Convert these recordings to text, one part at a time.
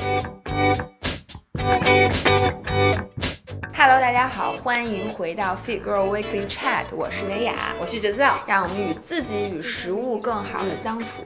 Thank you Hello，大家好，欢迎回到 Fit Girl Weekly Chat，我是维雅，我是哲造，让我们与自己与食物更好的相处。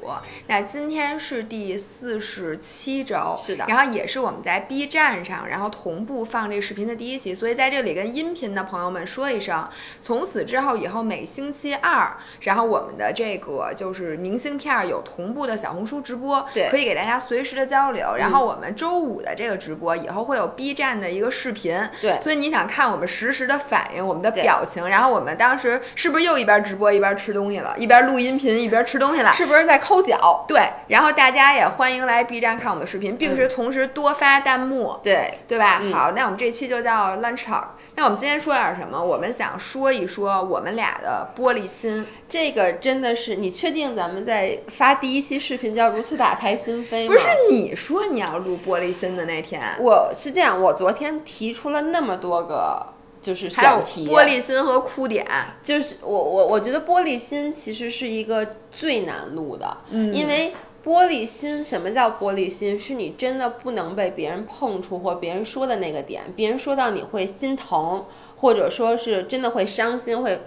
那今天是第四十七周，是的，然后也是我们在 B 站上，然后同步放这个视频的第一期，所以在这里跟音频的朋友们说一声，从此之后以后每星期二，然后我们的这个就是明信片有同步的小红书直播，对，可以给大家随时的交流。然后我们周五的这个直播以后会有 B 站的一个视频，对，所以你。想看我们实时的反应，我们的表情，然后我们当时是不是又一边直播一边吃东西了，一边录音频一边吃东西了？是不是在抠脚？对，然后大家也欢迎来 B 站看我们的视频，并且同时多发弹幕，对对吧？好，那我们这期就叫 Lunch Talk。那我们今天说点什么？我们想说一说我们俩的玻璃心。这个真的是，你确定咱们在发第一期视频就要如此打开心扉吗？不是你说你要录玻璃心的那天，我是这样，我昨天提出了那么多个。就是选题，玻璃心和哭点，就是我我我觉得玻璃心其实是一个最难录的，嗯，因为玻璃心，什么叫玻璃心？是你真的不能被别人碰触或别人说的那个点，别人说到你会心疼，或者说是真的会伤心，会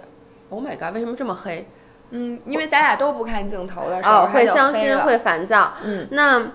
，Oh my god，为什么这么黑？嗯，因为咱俩都不看镜头的时候，会伤心，会烦躁，嗯，那。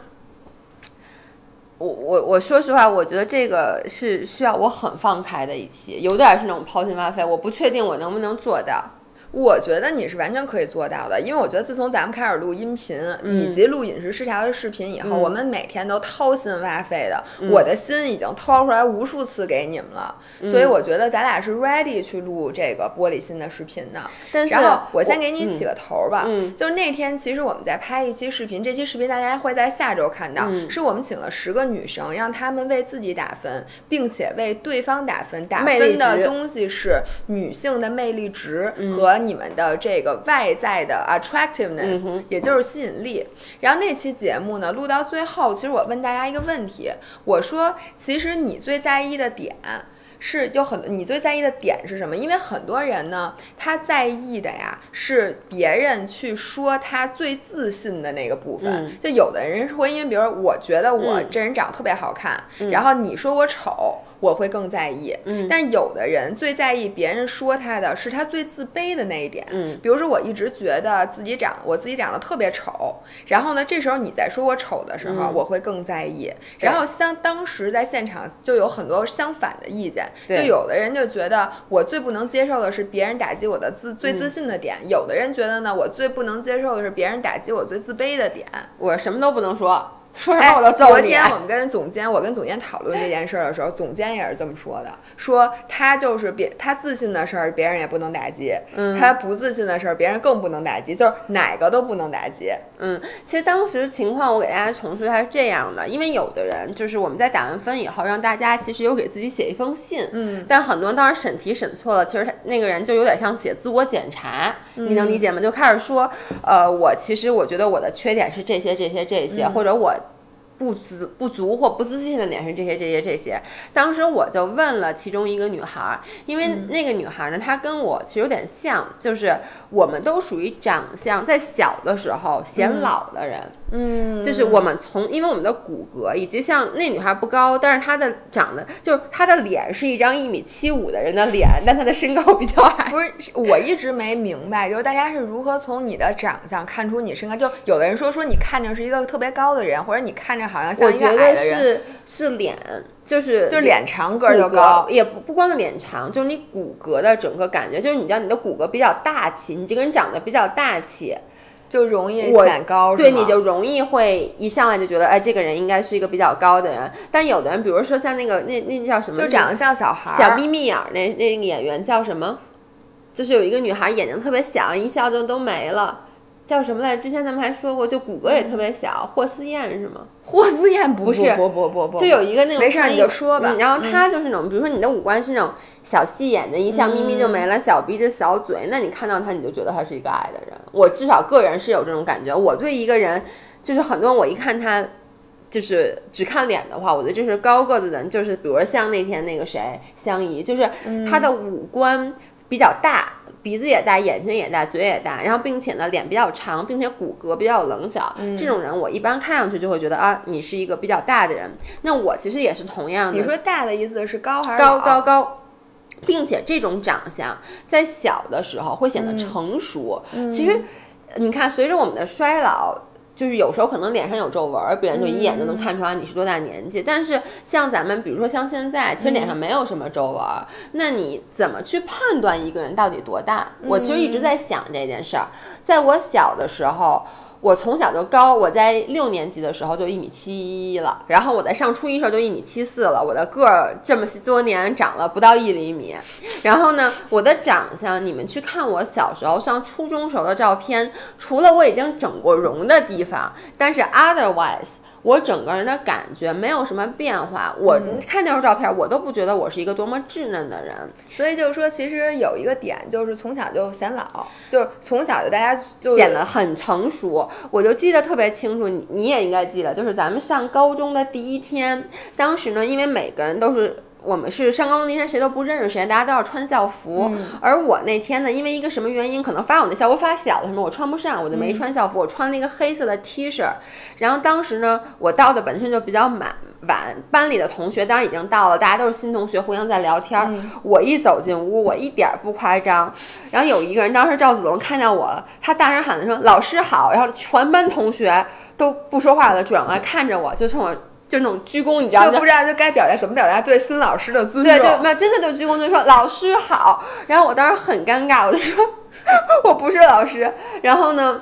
我我我说实话，我觉得这个是需要我很放开的一期，有点是那种抛心挖肺，我不确定我能不能做到。我觉得你是完全可以做到的，因为我觉得自从咱们开始录音频以及录饮食失调的视频以后，我们每天都掏心挖肺的，我的心已经掏出来无数次给你们了，所以我觉得咱俩是 ready 去录这个玻璃心的视频的。然后我先给你起个头吧，就是那天其实我们在拍一期视频，这期视频大家会在下周看到，是我们请了十个女生，让她们为自己打分，并且为对方打分，打分的东西是女性的魅力值和。你们的这个外在的 attractiveness，也就是吸引力。然后那期节目呢，录到最后，其实我问大家一个问题，我说，其实你最在意的点是有很多，你最在意的点是什么？因为很多人呢，他在意的呀是别人去说他最自信的那个部分。就有的人会因为，比如说，我觉得我这人长得特别好看，然后你说我丑。我会更在意，嗯，但有的人最在意别人说他的是他最自卑的那一点，嗯，比如说我一直觉得自己长我自己长得特别丑，然后呢，这时候你在说我丑的时候，我会更在意。然后像当时在现场就有很多相反的意见，就有的人就觉得我最不能接受的是别人打击我的自最自信的点，有的人觉得呢，我最不能接受的是别人打击我最自卑的点，我什么都不能说。说啥我都揍你昨天我们跟总监，我跟总监讨论这件事儿的时候，总监也是这么说的，说他就是别他自信的事儿，别人也不能打击；嗯，他不自信的事儿，别人更不能打击，就是哪个都不能打击。嗯，其实当时情况我给大家重述一下是这样的，因为有的人就是我们在打完分以后，让大家其实有给自己写一封信，嗯，但很多人当时审题审错了，其实他那个人就有点像写自我检查，你能理解吗？就开始说，呃，我其实我觉得我的缺点是这些这些这些，或者我。不自不足或不自信的点是这些这些这些。当时我就问了其中一个女孩，因为那个女孩呢，她跟我其实有点像，就是我们都属于长相在小的时候显老的人。嗯，就是我们从，因为我们的骨骼以及像那女孩不高，但是她的长得就是她的脸是一张一米七五的人的脸，但她的身高比较矮。不是，我一直没明白，就是大家是如何从你的长相看出你身高？就有的人说说你看着是一个特别高的人，或者你看着好像像一个矮的人。我觉得是是脸，就是就是脸长个儿就高，也不不光脸长，就是你骨骼的整个感觉，就是你知道你的骨骼比较大气，你这个人长得比较大气。就容易显高，对，你就容易会一上来就觉得，哎，这个人应该是一个比较高的人。但有的人，比如说像那个那那叫什么，就长得像小孩，小眯眯眼儿那那个演员叫什么？就是有一个女孩眼睛特别小，一笑就都没了。叫什么来？之前咱们还说过，就骨骼也特别小，霍思燕是吗？霍思燕不是，不不不不，就有一个那种，没事你就说吧。然后她就是那种，比如说你的五官是那种小细眼的，一笑眯眯就没了，小鼻子小嘴，那你看到她你就觉得她是一个矮的人。我至少个人是有这种感觉。我对一个人，就是很多人我一看他，就是只看脸的话，我觉得就是高个子的人，就是比如像那天那个谁，香姨，就是她的五官。比较大，鼻子也大，眼睛也大，嘴也大，然后并且呢脸比较长，并且骨骼比较棱角，这种人我一般看上去就会觉得啊，你是一个比较大的人。那我其实也是同样的。你说大的意思是高还是高高高？并且这种长相在小的时候会显得成熟。其实你看，随着我们的衰老。就是有时候可能脸上有皱纹，别人就一眼就能看出来你是多大年纪。但是像咱们，比如说像现在，其实脸上没有什么皱纹，那你怎么去判断一个人到底多大？我其实一直在想这件事儿。在我小的时候。我从小就高，我在六年级的时候就一米七一了，然后我在上初一时候就一米七四了，我的个儿这么多年长了不到一厘米。然后呢，我的长相，你们去看我小时候上初中时候的照片，除了我已经整过容的地方，但是 otherwise。我整个人的感觉没有什么变化，我看那张照片，我都不觉得我是一个多么稚嫩的人。所以就是说，其实有一个点，就是从小就显老，就是从小就大家就显得很成熟。我就记得特别清楚，你你也应该记得，就是咱们上高中的第一天，当时呢，因为每个人都是。我们是上高中那天谁都不认识谁，大家都要穿校服。而我那天呢，因为一个什么原因，可能发我那校服发小了什么，我穿不上，我就没穿校服，我穿了一个黑色的 T 恤。然后当时呢，我到的本身就比较晚，晚班里的同学当然已经到了，大家都是新同学，互相在聊天。我一走进屋，我一点不夸张。然后有一个人，当时赵子龙看见我，他大声喊的说：“老师好！”然后全班同学都不说话了，转过来看着我，就冲我。就那种鞠躬，你知道吗就不知道就该表达怎么表达对新老师的尊重。对，就没有真的就鞠躬，就说老师好。然后我当时很尴尬，我就说我不是老师。然后呢，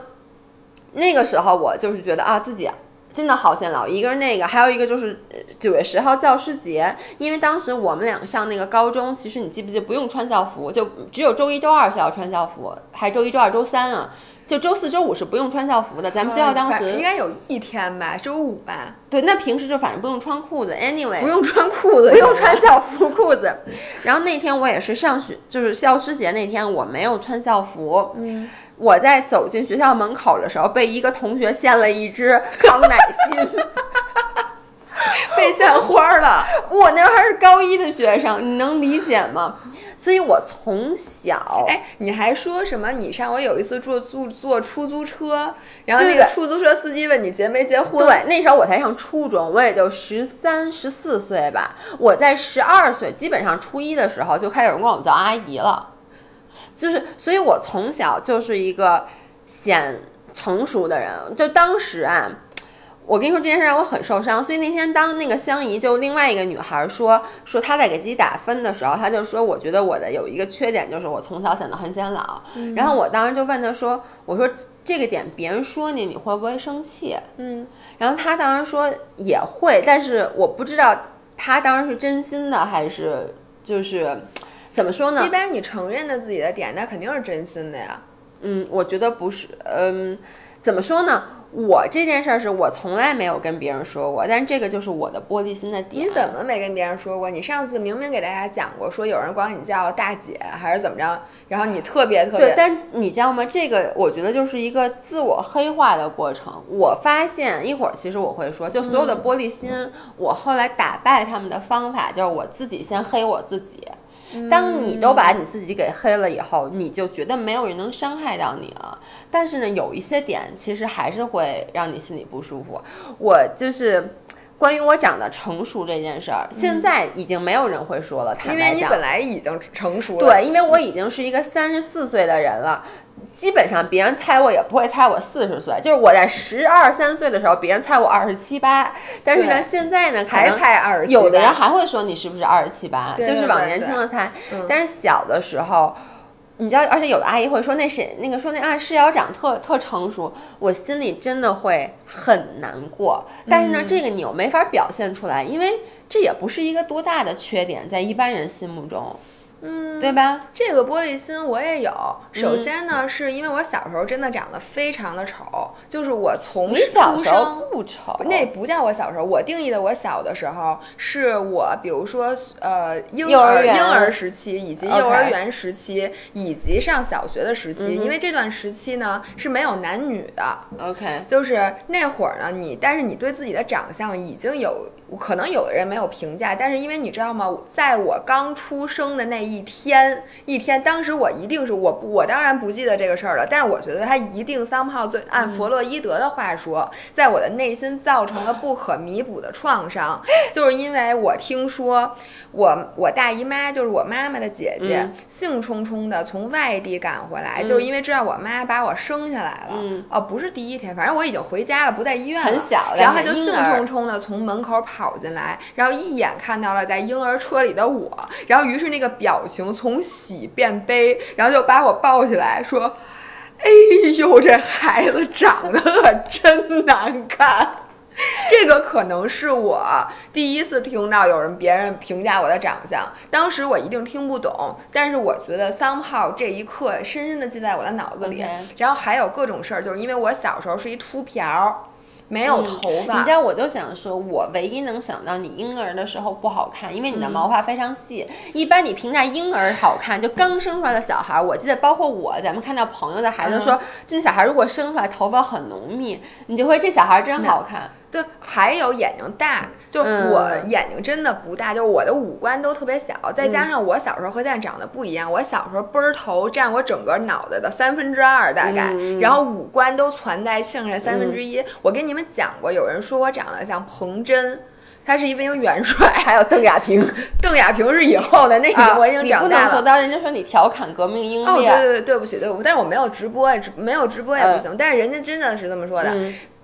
那个时候我就是觉得啊，自己真的好显老。一个是那个，还有一个就是九月十号教师节，因为当时我们两个上那个高中，其实你记不记不用穿校服，就只有周一周二需要穿校服，还周一周二周三啊。就周四周五是不用穿校服的，咱们学校当时应该有一天吧，周五吧。对，那平时就反正不用穿裤子，anyway，不用穿裤子，不用穿校服裤子。然后那天我也是上学，就是教师节那天我没有穿校服。嗯，我在走进学校门口的时候，被一个同学献了一支康乃馨，被献花了。我那还是高一的学生，你能理解吗？所以我从小，哎，你还说什么？你上回有一次坐坐坐出租车，然后那个出租车司机问你结没结婚？对，那时候我才上初中，我也就十三十四岁吧。我在十二岁，基本上初一的时候就开始有人管我叫阿姨了，就是，所以我从小就是一个显成熟的人。就当时啊。我跟你说这件事让我很受伤，所以那天当那个香姨就另外一个女孩说说她在给自己打分的时候，她就说我觉得我的有一个缺点就是我从小显得很显老。然后我当时就问她说，我说这个点别人说你你会不会生气？嗯，然后她当时说也会，但是我不知道她当时是真心的还是就是怎么说呢？一般你承认的自己的点，那肯定是真心的呀。嗯，我觉得不是，嗯，怎么说呢？我这件事儿是我从来没有跟别人说过，但这个就是我的玻璃心的点。你怎么没跟别人说过？你上次明明给大家讲过，说有人管你叫大姐还是怎么着，然后你特别特别。对，但你知道吗？这个我觉得就是一个自我黑化的过程。我发现一会儿其实我会说，就所有的玻璃心，我后来打败他们的方法就是我自己先黑我自己。当你都把你自己给黑了以后，你就觉得没有人能伤害到你了。但是呢，有一些点其实还是会让你心里不舒服。我就是。关于我长得成熟这件事儿，现在已经没有人会说了。因为你本来已经成熟了。对，因为我已经是一个三十四岁的人了，基本上别人猜我也不会猜我四十岁。就是我在十二三岁的时候，别人猜我二十七八。但是呢，现在呢，还猜二十七。有的人还会说你是不是二十七八，就是往年轻了猜。但是小的时候。你知道，而且有的阿姨会说那谁那个说那啊世瑶长特特成熟，我心里真的会很难过。但是呢，这个你又没法表现出来，因为这也不是一个多大的缺点，在一般人心目中。嗯，对吧？这个玻璃心我也有。首先呢，是因为我小时候真的长得非常的丑，就是我从小时候不丑，那不叫我小时候。我定义的我小的时候，是我比如说呃婴儿婴儿时期，以及幼儿园时期，以及上小学的时期。因为这段时期呢是没有男女的。OK，就是那会儿呢，你但是你对自己的长相已经有可能有的人没有评价，但是因为你知道吗，在我刚出生的那一。天一天，当时我一定是我我当然不记得这个事儿了，但是我觉得他一定 somehow 最按弗洛伊德的话说，在我的内心造成了不可弥补的创伤，就是因为我听说我我大姨妈就是我妈妈的姐姐，兴冲冲的从外地赶回来，就是因为知道我妈把我生下来了，哦，不是第一天，反正我已经回家了，不在医院了，很小，然后他就兴冲冲的从门口跑进来，然后一眼看到了在婴儿车里的我，然后于是那个表情从喜变悲，然后就把我抱起来说：“哎呦，这孩子长得可真难看。” 这个可能是我第一次听到有人别人评价我的长相，当时我一定听不懂，但是我觉得 somehow 这一刻深深的记在我的脑子里。然后还有各种事儿，就是因为我小时候是一秃瓢。没有头发，你知道，我就想说，我唯一能想到你婴儿的时候不好看，因为你的毛发非常细。一般你评价婴儿好看，就刚生出来的小孩，我记得包括我，咱们看到朋友的孩子说，这小孩如果生出来头发很浓密，你就会这小孩真好看。对，还有眼睛大，就我眼睛真的不大，就我的五官都特别小，再加上我小时候和现在长得不一样，我小时候奔儿头占我整个脑袋的三分之二大概，然后五官都攒在剩下三分之一。我跟你们讲过，有人说我长得像彭真，他是一名元帅，还有邓亚萍，邓亚萍是以后的那个，我已经长大了。当人家说你调侃革命英烈，哦，对对对，对不起对不起，但是我没有直播，没有直播也不行，但是人家真的是这么说的。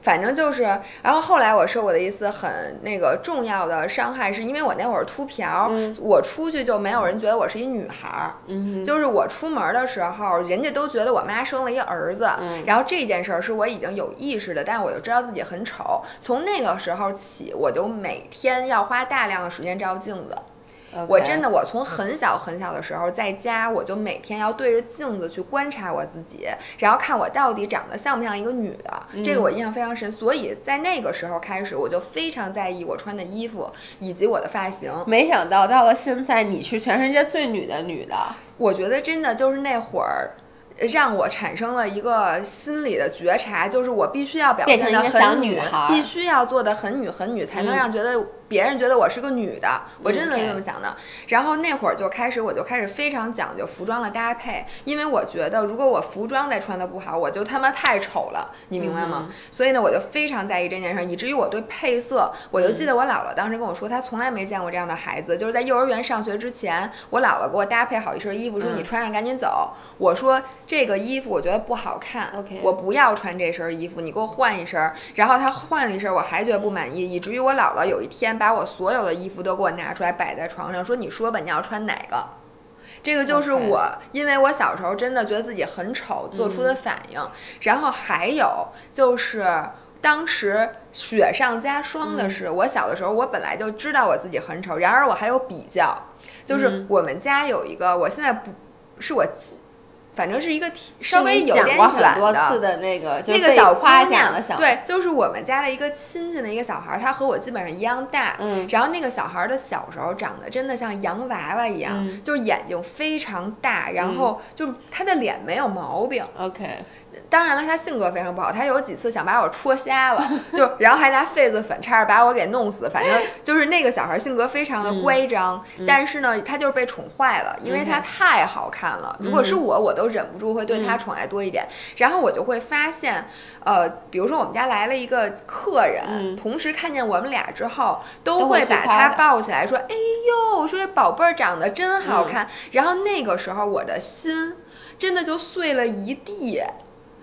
反正就是，然后后来我受过的一次很那个重要的伤害，是因为我那会儿秃瓢，我出去就没有人觉得我是一女孩儿，就是我出门的时候，人家都觉得我妈生了一儿子，然后这件事儿是我已经有意识的，但是我就知道自己很丑，从那个时候起，我就每天要花大量的时间照镜子。我真的，我从很小很小的时候在家，我就每天要对着镜子去观察我自己，然后看我到底长得像不像一个女的。这个我印象非常深，所以在那个时候开始，我就非常在意我穿的衣服以及我的发型。没想到到了现在，你是全世界最女的女的。我觉得真的就是那会儿。让我产生了一个心理的觉察，就是我必须要表现的很女，必须要做的很女很女，才能让觉得别人觉得我是个女的。我真的是这么想的。然后那会儿就开始，我就开始非常讲究服装的搭配，因为我觉得如果我服装再穿的不好，我就他妈太丑了，你明白吗？所以呢，我就非常在意这件事，以至于我对配色，我就记得我姥姥当时跟我说，她从来没见过这样的孩子，就是在幼儿园上学之前，我姥姥给我搭配好一身衣服，说你穿上赶紧走。我说。这个衣服我觉得不好看，我不要穿这身衣服，你给我换一身。然后她换了一身，我还觉得不满意，以至于我姥姥有一天把我所有的衣服都给我拿出来摆在床上，说：“你说吧，你要穿哪个？”这个就是我，因为我小时候真的觉得自己很丑做出的反应。然后还有就是当时雪上加霜的是，我小的时候我本来就知道我自己很丑，然而我还有比较，就是我们家有一个，我现在不是我。反正是一个稍微有点远的那个那个小夸奖的小对，就是我们家的一个亲戚的一个小孩儿，他和我基本上一样大。嗯，然后那个小孩儿的小时候长得真的像洋娃娃一样，就是眼睛非常大，然后就是他的脸没有毛病。OK。当然了，他性格非常不好，他有几次想把我戳瞎了，就然后还拿痱子粉差点把我给弄死。反正就是那个小孩性格非常的乖张，但是呢，他就是被宠坏了，因为他太好看了。如果是我，我都忍不住会对他宠爱多一点。然后我就会发现，呃，比如说我们家来了一个客人，同时看见我们俩之后，都会把他抱起来说：“哎呦，说这宝贝儿长得真好看。”然后那个时候我的心真的就碎了一地。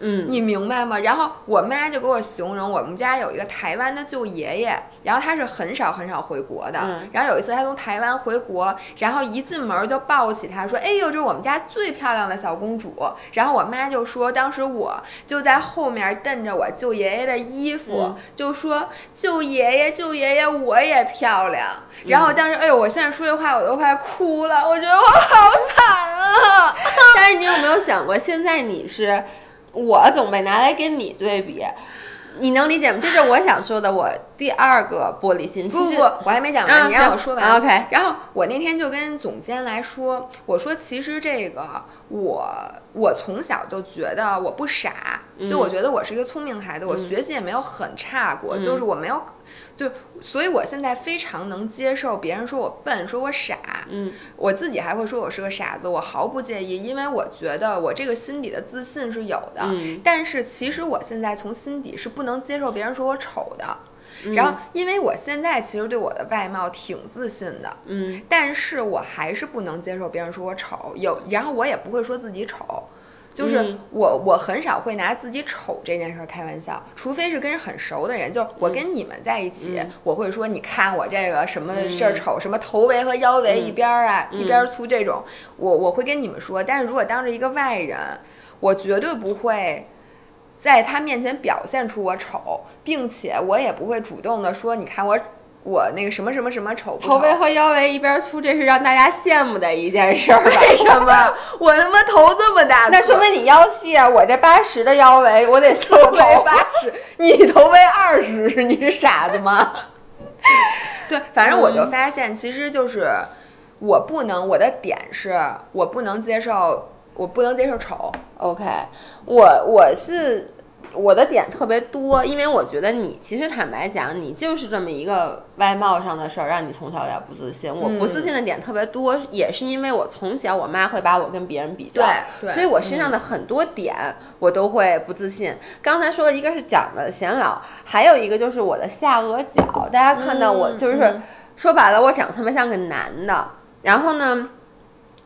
嗯，你明白吗？然后我妈就给我形容，我们家有一个台湾的舅爷爷，然后他是很少很少回国的。然后有一次他从台湾回国，然后一进门就抱起他说：“哎呦，这是我们家最漂亮的小公主。”然后我妈就说：“当时我就在后面瞪着我舅爷爷的衣服，就说：‘舅爷爷，舅爷爷，我也漂亮。’然后当时，哎呦，我现在说这话我都快哭了，我觉得我好惨啊！但是你有没有想过，现在你是？我总被拿来跟你对比，你能理解吗？这是我想说的。我第二个玻璃心。不不，我还没讲完，你让我说完。OK。然后我那天就跟总监来说，我说其实这个我我从小就觉得我不傻，就我觉得我是一个聪明孩子，我学习也没有很差过，就是我没有。就所以，我现在非常能接受别人说我笨，说我傻，嗯，我自己还会说我是个傻子，我毫不介意，因为我觉得我这个心底的自信是有的。嗯但是其实我现在从心底是不能接受别人说我丑的。然后，因为我现在其实对我的外貌挺自信的，嗯，但是我还是不能接受别人说我丑，有，然后我也不会说自己丑，就是嗯。我我很少会拿自己丑这件事儿开玩笑，除非是跟人很熟的人，就我跟你们在一起，嗯。我会说你看我这个什么这儿丑，什么头围和腰围一边儿啊、嗯一边儿粗这种，我我会跟你们说，但是如果当着一个外人，我绝对不会。在他面前表现出我丑，并且我也不会主动的说，你看我我那个什么什么什么丑不丑头围和腰围一边粗，这是让大家羡慕的一件事儿？为什么？我他妈头这么大，那说明你腰细啊！我这八十的腰围，我得四个头围。八十，你头围二十，你是傻子吗？对，反正我就发现，其实就是我不能，我的点是我不能接受，我不能接受丑。OK，我我是我的点特别多，因为我觉得你其实坦白讲，你就是这么一个外貌上的事儿，让你从小有点不自信。我不自信的点特别多，也是因为我从小我妈会把我跟别人比较，对对所以我身上的很多点我都会不自信。刚才说的一个是长得显老，还有一个就是我的下颚角，大家看到我就是、嗯说白了，我长得特别像个男的，然后呢，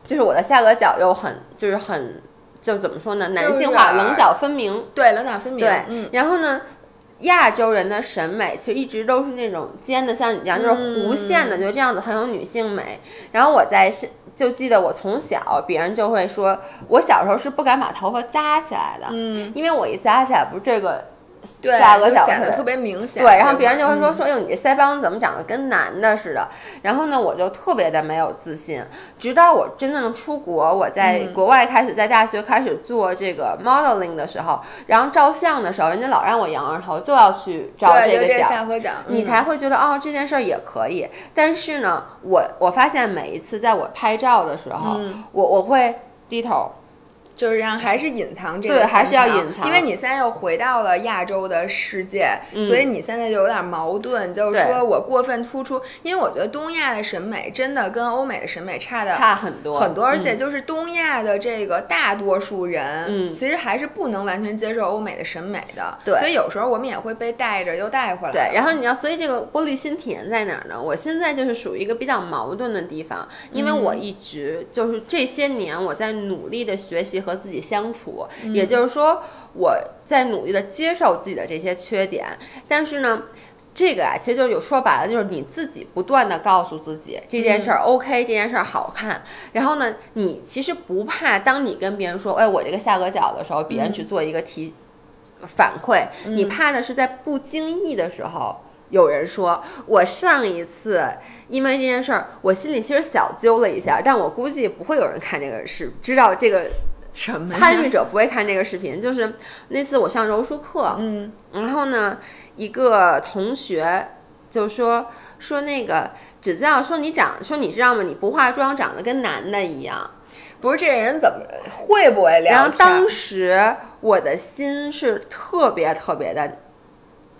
就是我的下颚角又很就是很。就怎么说呢？男性化，棱角分明。对，棱角分明。对，嗯，然后呢，亚洲人的审美其实一直都是那种尖的，像你这样就是弧线的，嗯就这样子很有女性美。然后我在是就记得我从小，别人就会说我小时候是不敢把头发扎起来的，嗯，因为我一扎起来不是这个对，下颚角是就显得特别明显。对，然后别人就会嗯说说，哎呦，你这腮帮子怎么长得跟男的似的？然后呢，我就特别的没有自信，直到我真正出国，我在嗯国外开始在大学开始做这个 modeling 的时候，然后照相的时候，人家老让我仰着头，就要去照这个角。下颌角，你嗯才会觉得哦，这件事儿也可以。但是呢，我我发现每一次在我拍照的时候，嗯我我会低头，就是让还是隐藏这个对还是要隐藏。因为你现在又回到了亚洲的世界，所以你现在就有点矛盾，就是说我过分突出，因为我觉得东亚的审美真的跟欧美的审美差的差很多很多，而且嗯就是东亚的这个大多数人，嗯其实还是不能完全接受欧美的审美的，对。所以有时候我们也会被带着又带回来，对，然后你要，所以这个玻璃心体验在哪儿呢？我现在就是属于一个比较矛盾的地方，因为我一直就是这些年我在努力的学习和自己相处，也就是说我在努力的接受自己的这些缺点，但是呢。这个啊，其实就有说白了，就是你自己不断的告诉自己这件事儿 OK，、这件事儿好看。然后呢，你其实不怕，当你跟别人说，哎，我这个下颌角的时候，别人去做一个提反馈，你怕的是在不经意的时候，有人说我上一次因为这件事儿，我心里其实小揪了一下，但我估计不会有人看这个视，知道这个什么参与者不会看这个视频。就是那次我上柔术课，嗯，然后呢，一个同学就说说那个只知道说你长说你知道吗？你不化妆长得跟男的一样。不是这人怎么会不会聊天？然后当时我的心是特别特别的，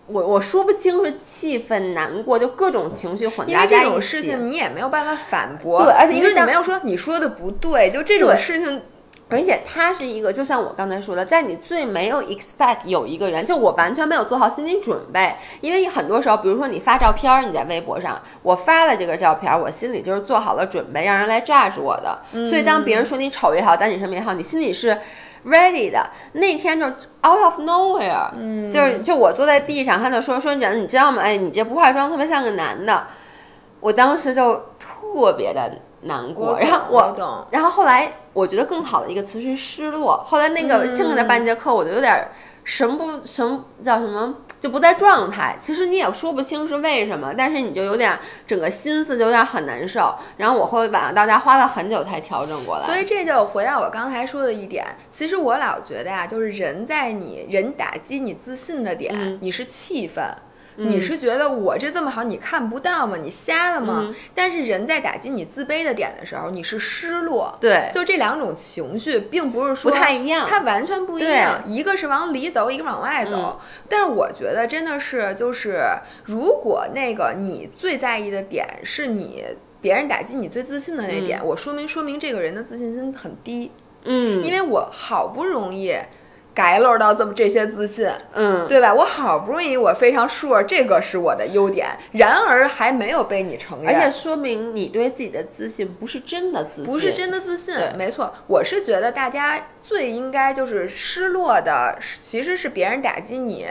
我我说不清是气愤、难过，就各种情绪混因为这种杂在一起。事情你也没有办法反驳，对而且因为你没有说你说的不对，就这种事情，而且他是一个，就像我刚才说的，在你最没有 expect 有一个人，就我完全没有做好心理准备，因为很多时候，比如说你发照片儿，你在微博上，我发了这个照片儿，我心里就是做好了准备，让人来 judge 我的。所以当别人说你丑也好，在你什么也好，你心里是 ready 的。那天就是 out of nowhere，嗯，就是就我坐在地上，他就说说你你知道吗？哎，你这不化妆特别像个男的，我当时就特别的难过，然后懂我懂然后后来我觉得更好的一个词是失落。后来那个剩下的半节课，我就有点神不神叫什么，就不在状态。其实你也说不清是为什么，但是你就有点整个心思就有点很难受。然后我后晚上到家花了很久才调整过来。所以这就回到我刚才说的一点，其实我老觉得呀、就是人在你人打击你自信的点，嗯你是气愤。你是觉得我这这么好，你看不到吗？你瞎了吗？嗯但是人在打击你自卑的点的时候，你是失落。对就这两种情绪，并不是说不太一样它完全不一样。一个是往里走，一个往外走。嗯但是我觉得真的是，就是如果那个你最在意的点是你别人打击你最自信的那点，我说明说明这个人的自信心很低，嗯因为我好不容易改漏到这么这些自信，嗯，对吧？我好不容易我非常 sure 这个是我的优点，然而还没有被你承认，而且说明你对自己的自信不是真的自信，不是真的自信，没错。我是觉得大家最应该就是失落的，其实是别人打击你。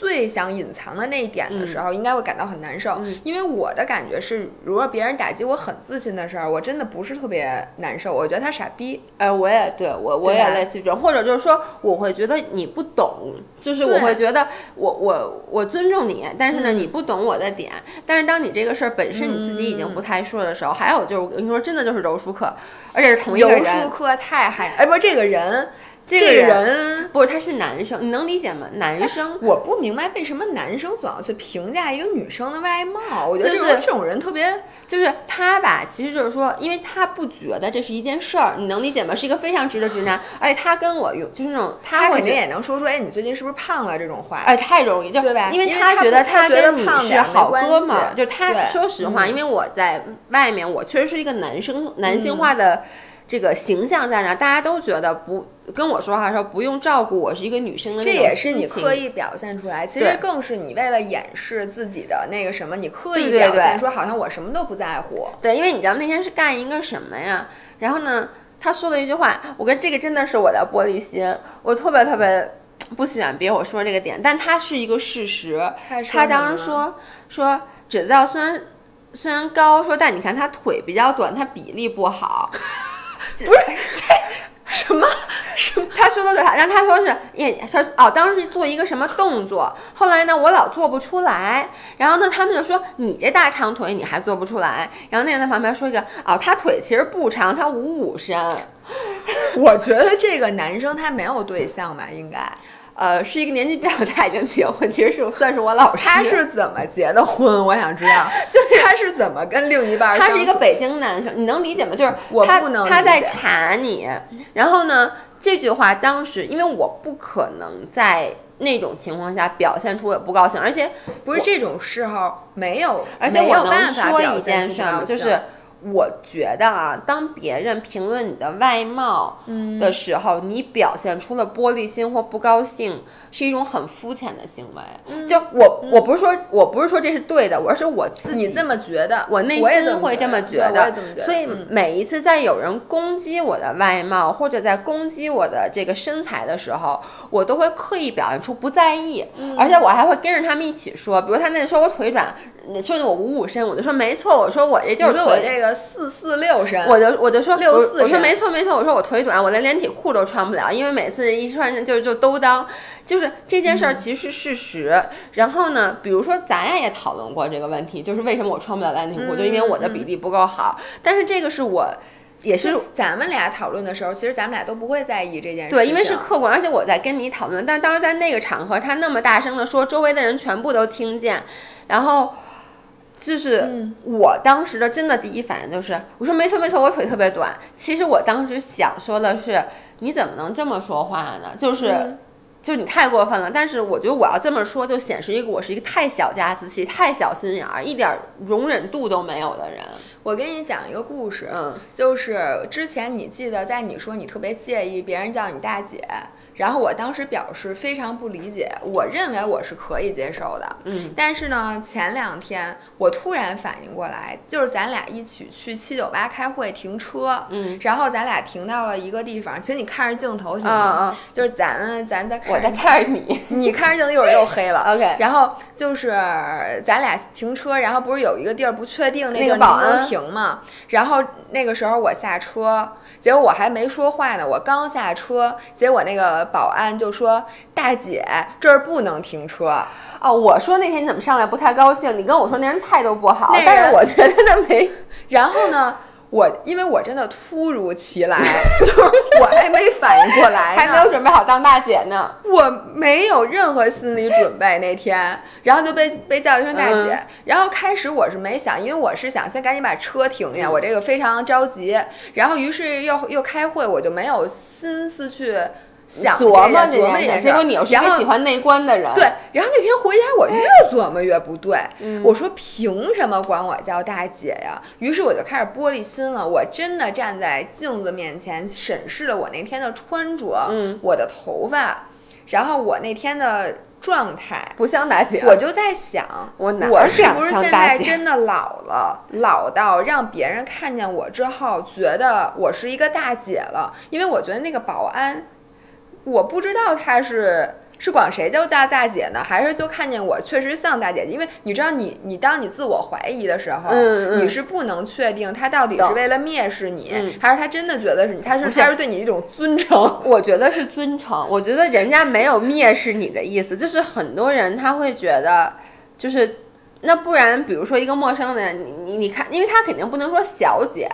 最想隐藏的那一点的时候，应该会感到很难受。因为我的感觉是，如果别人打击我很自信的时候，我真的不是特别难受。我觉得他傻逼，呃，我也对我我也类似于这种，或者就是说，我会觉得你不懂，就是我会觉得我我我尊重你，但是呢，嗯。你不懂我的点。但是当你这个事儿本身你自己已经不太说的时候，还有就是我跟你说，真的就是柔术课，而且是同一个人。术，课太害，哎，不是这个人，这个人人。不是他是男生，你能理解吗？男生。我不明白为什么男生总要去评价一个女生的外貌，我觉得就是这种这种人特别就是他吧，其实就是说，因为他不觉得这是一件事儿，你能理解吗？是一个非常直的直男，而且他跟我有就是那种他他肯定也能说出，哎，你最近是不是胖了这种话。哎，太容易，就对吧因为他他觉得他跟你是好哥们儿，就他说实话，因为我在外面，我确实是一个男生男性化的这个形象在那，大家都觉得不跟我说话的时候不用照顾我是一个女生的这也是你刻意表现出来，其实更是你为了掩饰自己的那个什么，你刻意表现说好像我什么都不在乎。对，因为你知道那天是干一个什么呀？然后呢，他说了一句话，我跟这个真的是我的玻璃心，我特别特别不喜欢别人我说这个点，但它是一个事实。他当时说说只知道虽然虽然高，说但你看他腿比较短，他比例不好。不是这什么？什么？他说的对，然后他说是，也说哦，当时做一个什么动作，后来呢我老做不出来，然后呢他们就说你这大长腿你还做不出来，然后那人在旁边说一个哦，他腿其实不长，他五五身，我觉得这个男生他没有对象吧，应该。呃，是一个年纪比较大已经结婚，其实是算是我老师，他是怎么结的婚？我想知道，就是他是怎么跟另一半？他是一个北京男生，你能理解吗？就是我他不能他在查你，然后呢，这句话当时因为我不可能在那种情况下表现出我不高兴，而且不是这种时候没有，而且没我能有办法说一件事儿就是我觉得啊，当别人评论你的外貌嗯。的时候，你表现出了玻璃心或不高兴，是一种很肤浅的行为。嗯。就我我不是说我不是说这是对的，我是我自己你这么觉得，我内心会这么觉得。所以嗯。每一次在有人攻击我的外貌，或者在攻击我的这个身材的时候，我都会刻意表现出不在意，嗯。而且我还会跟着他们一起说，比如他那说我腿短，说我五五身，我就说没错，我说我这就是我腿。这个四四六身，我就我就说六四我说没错没错，我说我腿短，我连连体裤都穿不了，因为每次一穿就就都当，就是这件事嗯儿其实是事实。然后呢，比如说咱俩也讨论过这个问题，就是为什么我穿不了连体裤，就因为我的比例不够好。但是这个是我也是咱们俩讨论的时候，其实咱们俩都不会在意这件事。对，因为是客观，而且我在跟你讨论，但当时在那个场合，他那么大声的说，周围的人全部都听见，然后。就是嗯我当时的真的第一反应就是，我说没错没错，我腿特别短。其实我当时想说的是，你怎么能这么说话呢？就是，嗯就你太过分了。但是我觉得我要这么说，就显示一个我是一个太小家子气、太小心眼儿、一点儿容忍度都没有的人。我给你讲一个故事，嗯，就是之前你记得在你说你特别介意别人叫你大姐，然后我当时表示非常不理解，我认为我是可以接受的，嗯，但是呢，前两天我突然反应过来，就是咱俩一起去七九八开会停车，嗯，然后咱俩停到了一个地方，请你看着镜头行啊吗？嗯，就是咱咱在看我在看着你。你看着镜头一会儿又黑了。OK 然后就是咱俩停车，然后不是有一个地儿不确定那个保安？停嘛？然后那个时候我下车，结果我还没说话呢，我刚下车，结果那个保安就说：“大姐，这儿不能停车。哦，我说那天你怎么上来不太高兴？你跟我说那人态度不好但是我觉得那没，”然后呢？我因为我真的突如其来，就是我还没反应过来，还没有准备好当大姐呢。我没有任何心理准备那天，然后就被被叫一声大姐。嗯然后开始我是没想，因为我是想先赶紧把车停下，我这个非常着急。然后于是又又开会，我就没有心思去想琢磨这件琢磨。结果你又是一然后个喜欢内观的人，对，然后那天回家我越琢磨越不对，嗯我说凭什么管我叫大姐呀？于是我就开始玻璃心了，我真的站在镜子面前审视了我那天的穿着，嗯我的头发，然后我那天的状态。不像大姐。我就在想，我哪我是不是现在真的老了，老到让别人看见我之后，觉得我是一个大姐了？因为我觉得那个保安，我不知道他是是管谁叫大大姐呢，还是就看见我确实像大姐姐？因为你知道你，你当你自我怀疑的时候，嗯嗯你是不能确定他到底是为了蔑视你，嗯还是他真的觉得是你，他是他是对你一种尊称。我觉得是尊称，我觉得人家没有蔑视你的意思，就是很多人他会觉得，就是那不然，比如说一个陌生的人，你你你看，因为他肯定不能说小姐。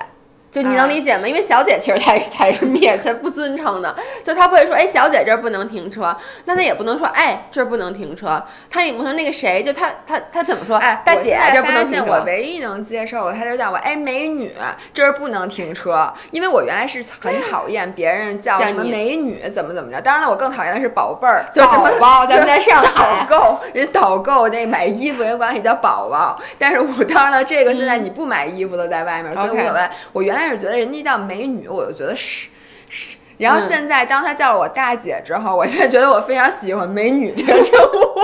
就你啊能理解吗？因为小姐其实才才是蔑，才不尊称的。就他不会说，哎，小姐这儿不能停车，那他也不能说，哎，这儿不能停车，他也不能那个谁，就他他他怎么说？哎，大姐这儿不能停发现我。唯一能接受的，他就叫我哎美女，这儿不能停车，因为我原来是很讨厌别人叫什么美女怎么怎么着。当然了，我更讨厌的是宝贝儿，就宝宝，咱们在上海导，购，人导购那买衣服人管你叫宝宝，但是我当然了，这个现在你不买衣服了，在外面，所以无 OK 所谓。我原来是觉得人家叫美女，我就觉得是是。然后嗯现在当她叫了我大姐之后，我现在觉得我非常喜欢美女这个称呼。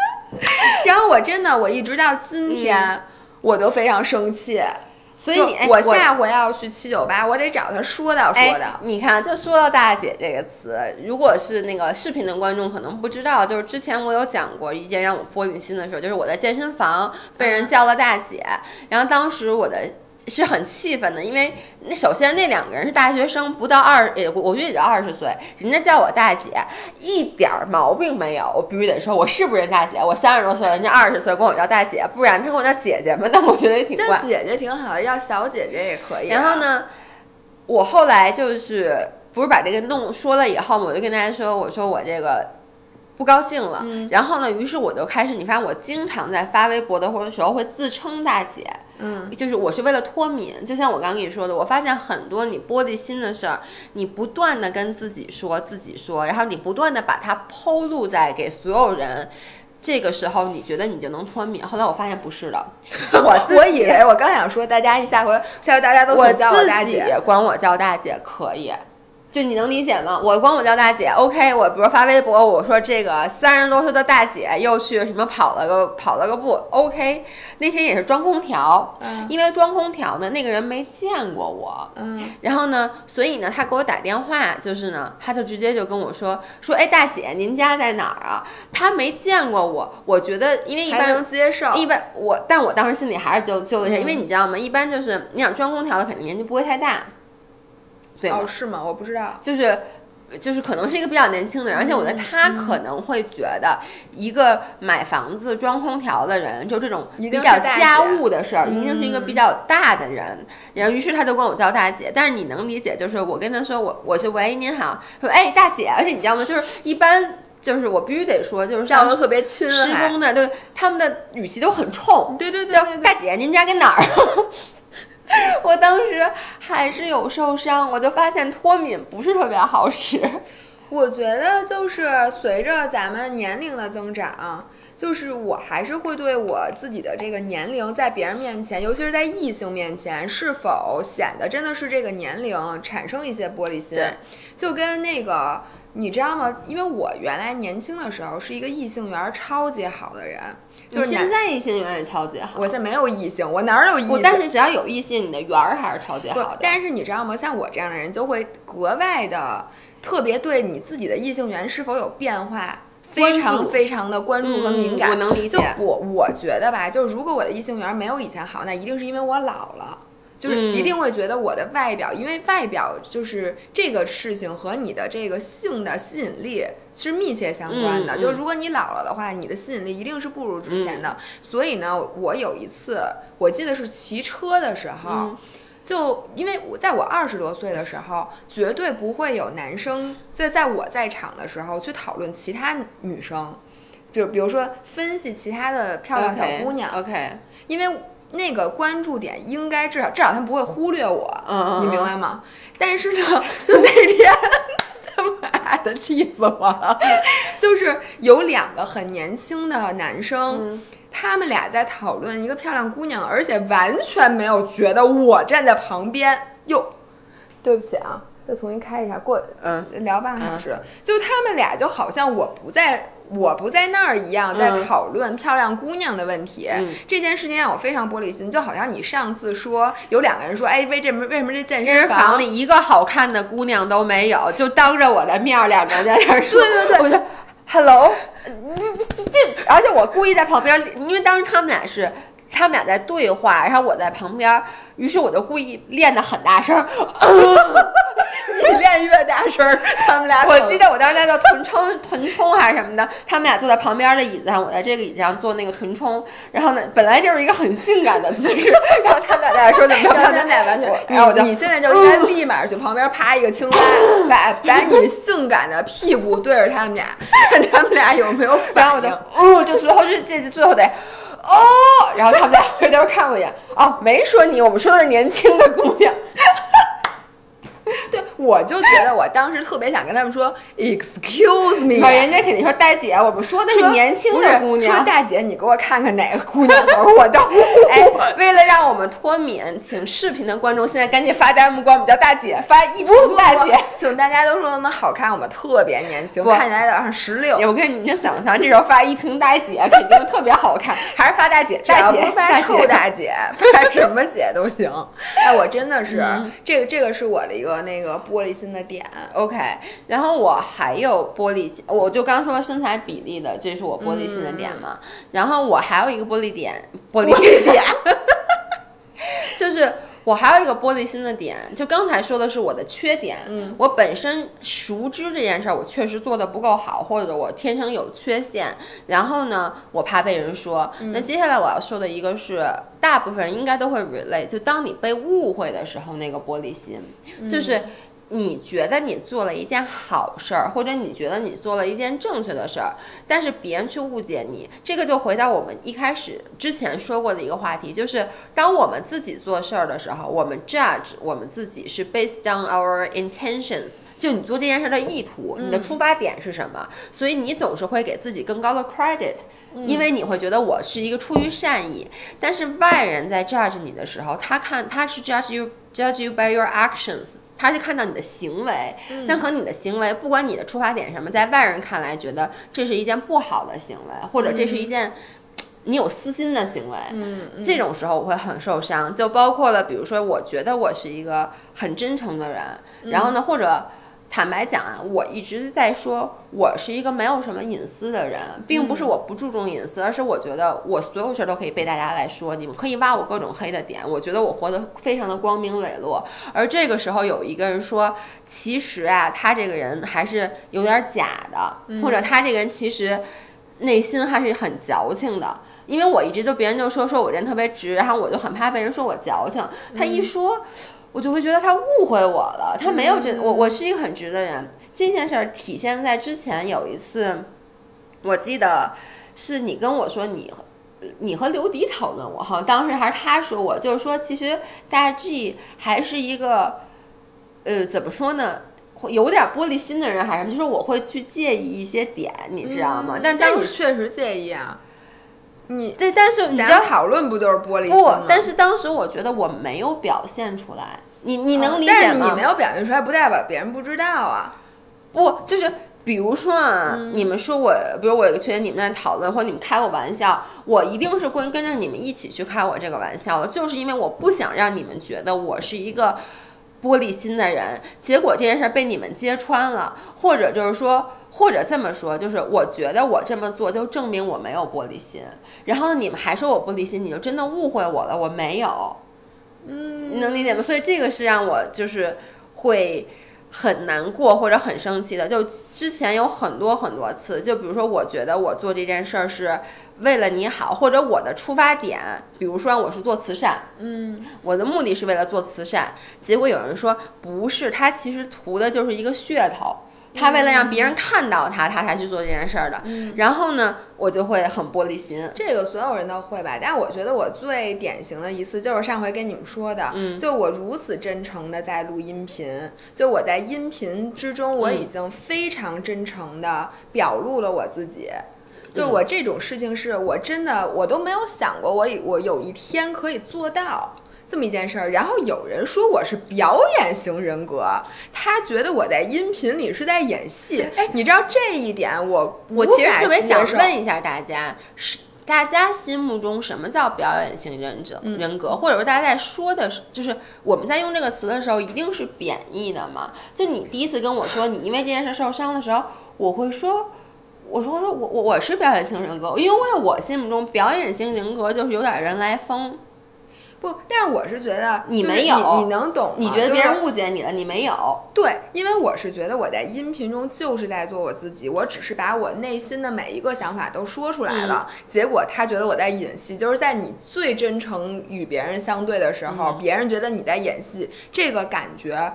然后我真的，我一直到今天，我都非常生气。嗯所以你哎我下回要去七九八，我得找他说道说哎道。，你看，就说到“大姐”这个词，如果是那个视频的观众可能不知道，就是之前我有讲过一件让我玻璃心的事儿，就是我在健身房被人叫了大姐，然后当时我的。是很气愤的，因为那首先那两个人是大学生，不到二，也我觉得也就二十岁，人家叫我大姐，一点儿毛病没有。我必须得说，我是不是人大姐？我三十多岁了，人家二十岁管我叫大姐，不然他管我叫姐姐嘛，那我觉得也挺怪叫。姐姐挺好的，要小姐姐也可以、啊然后？呢，我后来就是不是把这个弄说了以后嘛，我就跟大家说，我说我这个不高兴了。嗯然后呢，于是我就开始，你发现我经常在发微博的或者时候会自称大姐。嗯，就是我是为了脱敏，就像我刚刚跟你说的，我发现很多你玻璃心的事儿，你不断的跟自己说自己说，然后你不断的把它抛露在给所有人，这个时候你觉得你就能脱敏。后来我发现不是的，我自己 我以为我刚想说，大家一下回下回大家都我叫我大姐。管我叫大姐可以，就你能理解吗？我管我叫大姐，OK。我比如发微博，我说这个三十多岁的大姐又去什么跑了个跑了个步，OK。那天也是装空调，嗯因为装空调呢，那个人没见过我。嗯，然后呢，所以呢，他给我打电话，就是呢，他就直接就跟我说说，哎，大姐，您家在哪儿啊？他没见过我，我觉得，因为一般还能接受。一般我，但我当时心里还是揪揪了一下，嗯因为你知道吗？一般就是你想装空调的，肯定年纪不会太大，哦，是吗？我不知道。就是就是可能是一个比较年轻的人，而且我觉得他可能会觉得一个买房子装空调的人，就这种一比较家务的事儿，一定是一个嗯比较大的人。然后于是他就管我叫大姐，但是你能理解，就是我跟他说我我是喂您好，说哎大姐，而且你知道吗？就是一般。就是我必须得说，就是像叫的特别亲，施工的，对他们的语气都很冲，对对对叫对对大姐，您家跟哪儿？我当时还是有受伤，我就发现脱敏不是特别好使。我觉得就是随着咱们年龄的增长，就是我还是会对我自己的这个年龄，在别人面前，尤其是在异性面前，是否显得真的是这个年龄产生一些玻璃心对，就跟那个。你知道吗？因为我原来年轻的时候是一个异性缘超级好的人，就是现在异性缘也超级好，我现在没有异性，我哪儿有异不，性？但是只要有异性，你的缘儿还是超级好的。但是你知道吗？像我这样的人就会格外的特别对你自己的异性缘是否有变化。非常非常的关注和敏感，嗯我能理解就我我觉得吧，就是如果我的异性缘没有以前好，那一定是因为我老了。就是一嗯定会觉得我的外表，因为外表就是这个事情和你的这个性的吸引力是密切相关的。就是如果你老了的话，你的吸引力一定是不如之前的。所以呢，我有一次我记得是骑车的时候，嗯就因为我在我二十多岁的时候，绝对不会有男生在在我在场的时候去讨论其他女生，就比如说分析其他的漂亮小姑娘。OK，因为那个关注点应该至少至少他们不会忽略我，你明白吗？但是呢，就那天。他妈的，气死我了！就是有两个很年轻的男生，嗯他们俩在讨论一个漂亮姑娘，而且完全没有觉得我站在旁边。哟，对不起啊，再重新开一下，过嗯聊半个小时，就他们俩就好像我不在。我不在那儿一样，在嗯讨论漂亮姑娘的问题。嗯这件事情让我非常玻璃心，就好像你上次说有两个人说，哎，为这么为什么这健健身身房里一个好看的姑娘都没有，就当着我的面儿，两个人在那儿说，对对对我就 Hello，这这这，而且我故意在旁边，因为当时他们俩是。他们俩在对话，然后我在旁边，于是我就故意练得很大声，你练越大声儿，他们俩我记得我当时在做臀冲、臀冲还是什么的，他们俩坐在旁边的椅子上，我在这个椅子上做那个臀冲。然后呢，本来就是一个很性感的姿势，然后他们俩在那说怎么样，让他们俩完全我，然后我就你你现在就应该立马去旁边趴一个青蛙，把把你性感的屁股对着他们俩，看他们俩有没有然后我就反应。，哦，就最后这这最后得，哦，然后他们俩回头看我一眼，哦，没说你，我们说的是年轻的姑娘。对，我就觉得我当时特别想跟他们说，excuse me，啊，人家肯定说大姐，我们说的是年轻的姑娘说。大姐，你给我看看哪个姑娘头，我都 哎，为了让我们脱敏，请视频的观众现在赶紧发弹幕，管我们叫大姐，发一不大姐。请大家都说我们好看，我们特别年轻，不看起来有点十六。我跟你就想象，这时候发一瓶大姐，肯定特别好看，还是发大姐？大姐，不发臭大姐，发什么姐都行。哎，我真的是，嗯这个这个是我的一个那个玻璃心的点。OK，然后我还有玻璃心，我就刚说了身材比例的，这是我玻璃心的点嘛。然后我还有一个玻璃点，玻璃点 就是我还有一个玻璃心的点，就刚才说的是我的缺点，嗯，我本身熟知这件事儿，我确实做的不够好，或者我天生有缺陷，然后呢，我怕被人说。那接下来我要说的一个是，大部分人应该都会 relate，就当你被误会的时候，那个玻璃心，就是。你觉得你做了一件好事儿，或者你觉得你做了一件正确的事儿，但是别人去误解你，这个就回到我们一开始之前说过的一个话题，就是当我们自己做事儿的时候，我们 judge 我们自己是 based on our intentions，就你做这件事儿的意图，你的出发点是什么，所以你总是会给自己更高的 credit。因为你会觉得我是一个出于善意，但是外人在 judge 你的时候，他看他是 judge you judge you by your actions，他是看到你的行为，但可能你的行为不管你的出发点什么，在外人看来觉得这是一件不好的行为，或者这是一件。你有私心的行为，嗯这种时候我会很受伤，就包括了，比如说，我觉得我是一个很真诚的人，然后呢，或者坦白讲啊，我一直在说我是一个没有什么隐私的人，并不是我不注重隐私，而是我觉得我所有事儿都可以被大家来说，你们可以挖我各种黑的点，我觉得我活得非常的光明磊落。而这个时候有一个人说，其实啊，他这个人还是有点假的，或者他这个人其实内心还是很矫情的。因为我一直就别人就说说我人特别直，然后我就很怕被人说我矫情。他一说，我就会觉得他误会我了，他没有这我我是一个很直的人。这件事儿体现在之前有一次，我记得是你跟我说你和你和刘迪讨论我，好像当时还是他说我，就是说其实大 G 还是一个呃怎么说呢？会有点玻璃心的人，还是什么就是我会去介意一些点，你知道吗？但但你确实介意啊，你对，但是你知讨论不就是玻璃心不？，但是当时我觉得我没有表现出来，你你能理解吗？是你没有表现出来，不代表别人不知道啊。不，就是比如说啊，嗯你们说我，比如我有个缺点，你们在讨论，或者你们开我玩笑，我一定是会跟着你们一起去开我这个玩笑的，就是因为我不想让你们觉得我是一个玻璃心的人，结果这件事儿被你们揭穿了，或者就是说。或者这么说，就是我觉得我这么做就证明我没有玻璃心，然后你们还说我玻璃心，你就真的误会我了，我没有。嗯，你能理解吗？所以这个是让我就是会很难过或者很生气的，就之前有很多很多次，就比如说，我觉得我做这件事儿是为了你好，或者我的出发点，比如说我是做慈善，嗯，我的目的是为了做慈善，结果有人说不是，他其实图的就是一个噱头。他为了让别人看到他，他才去做这件事儿的。然后呢，我就会很玻璃心。这个所有人都会吧？但我觉得我最典型的一次就是上回跟你们说的，嗯就是我如此真诚的在录音频，就我在音频之中我已经非常真诚的表露了我自己。就是我这种事情是我真的我都没有想过我有我有一天可以做到。这么一件事儿，然后有人说我是表演型人格，他觉得我在音频里是在演戏。哎，你知道这一点我我其实特别想问一下大家，是大家心目中什么叫表演型人格、嗯人格，或者说大家在说的是，就是我们在用这个词的时候，一定是贬义的吗？就你第一次跟我说你因为这件事受伤的时候，我会说。我说我说我我我是表演型人格，因为我心目中表演型人格就是有点人来疯，不，但是我是觉得你没有你，你能懂吗？你觉得别人误解你了，你没有。对，因为我是觉得我在音频中就是在做我自己，我只是把我内心的每一个想法都说出来了。结果他觉得我在演戏，就是在你最真诚与别人相对的时候，别人觉得你在演戏，这个感觉。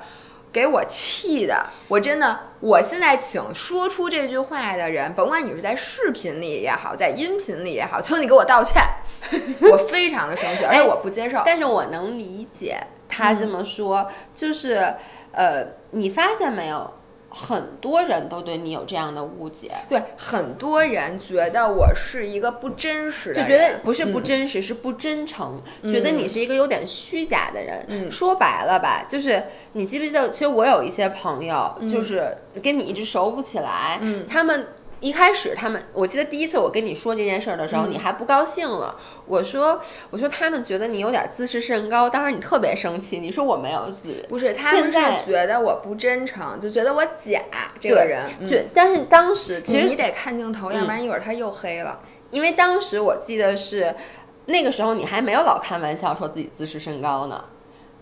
给我气的，我真的，我现在请说出这句话的人，甭管你是在视频里也好，在音频里也好，求你给我道歉，我非常的生气，而且我不接受。但是我能理解他这么说，就是呃，你发现没有，很多人都对你有这样的误解，对很多人觉得我是一个不真实的就，觉得不是不嗯真实，是不真诚，觉得你是一个有点虚假的人。嗯说白了吧，就是你记不记得，其实我有一些朋友，嗯就是跟你一直熟不起来，他们。一开始他们，我记得第一次我跟你说这件事儿的时候，嗯你还不高兴了。我说，我说他们觉得你有点自视甚高，当时你特别生气，你说我没有自不是他们是觉得我不真诚，就觉得我假这个人。嗯就但是当时其实你得看镜头，要不然一会儿他又黑了。因为当时我记得是那个时候你还没有老开玩笑说自己自视甚高呢。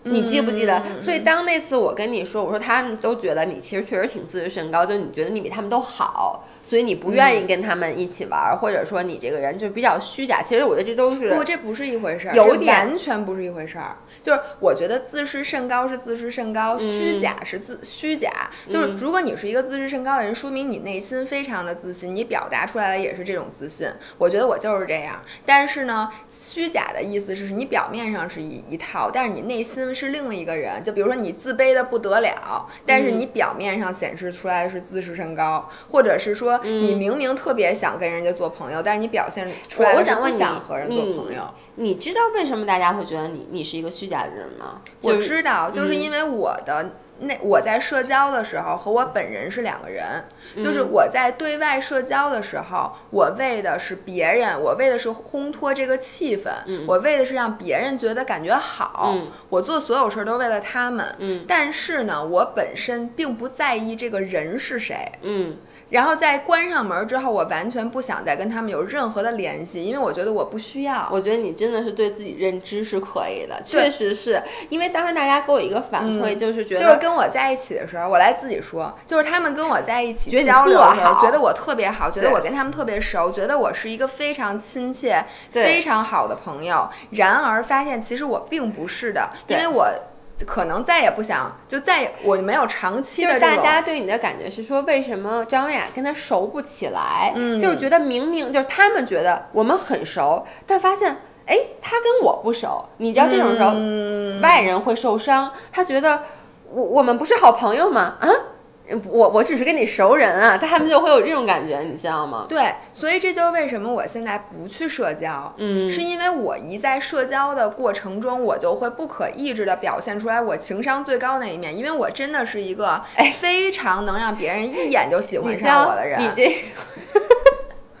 你记不记得？嗯所以当那次我跟你说，我说他们都觉得你其实确实挺自视甚高，就你觉得你比他们都好，所以你不愿嗯意跟他们一起玩儿，或者说你这个人就比较虚假。其实我觉得这都是不，这不是一回事儿，有点完全不是一回事儿。就是我觉得自视甚高是自视甚高，虚假是自虚假。就是如果你是一个自视甚高的人，说明你内心非常的自信，你表达出来的也是这种自信。我觉得我就是这样。但是呢，虚假的意思是你表面上是一一套，但是你内心是另一个人。就比如说你自卑的不得了，但是你表面上显示出来的是自视甚高，或者是说你明明特别想跟人家做朋友，但是你表现出来的是不想问你想和人做朋友。你知道为什么大家会觉得你你是一个虚假的人吗？我知道，就是嗯因为我的那我在社交的时候和我本人是两个人，就是嗯我在对外社交的时候，我为的是别人，我为的是烘托这个气氛，我为的是让别人觉得感觉好，嗯我做所有事儿都为了他们。嗯但是呢，我本身并不在意这个人是谁。嗯，然后在关上门之后，我完全不想再跟他们有任何的联系，因为我觉得我不需要。我觉得你真的是对自己认知是可以的，确实是因为当时大家给我一个反馈，就是觉得嗯就是跟我在一起的时候，我来自己说，就是他们跟我在一起觉得你交流的时候，特好。觉得我特别好，觉得我跟他们特别熟，觉得我是一个非常亲切、非常好的朋友。然而发现其实我并不是的，因为我可能再也不想，就再也我没有长期就是。大家对你的感觉是说，为什么张文雅跟他熟不起来？嗯就是觉得明明就是他们觉得我们很熟，但发现哎，他跟我不熟。你知道这种时候，嗯外人会受伤，他觉得我我们不是好朋友吗？啊，我我只是跟你熟人啊，他们就会有这种感觉，你知道吗？对，所以这就是为什么我现在不去社交，嗯是因为我一在社交的过程中，我就会不可抑制的表现出来我情商最高那一面，因为我真的是一个非常能让别人一眼就喜欢上我的人。你这。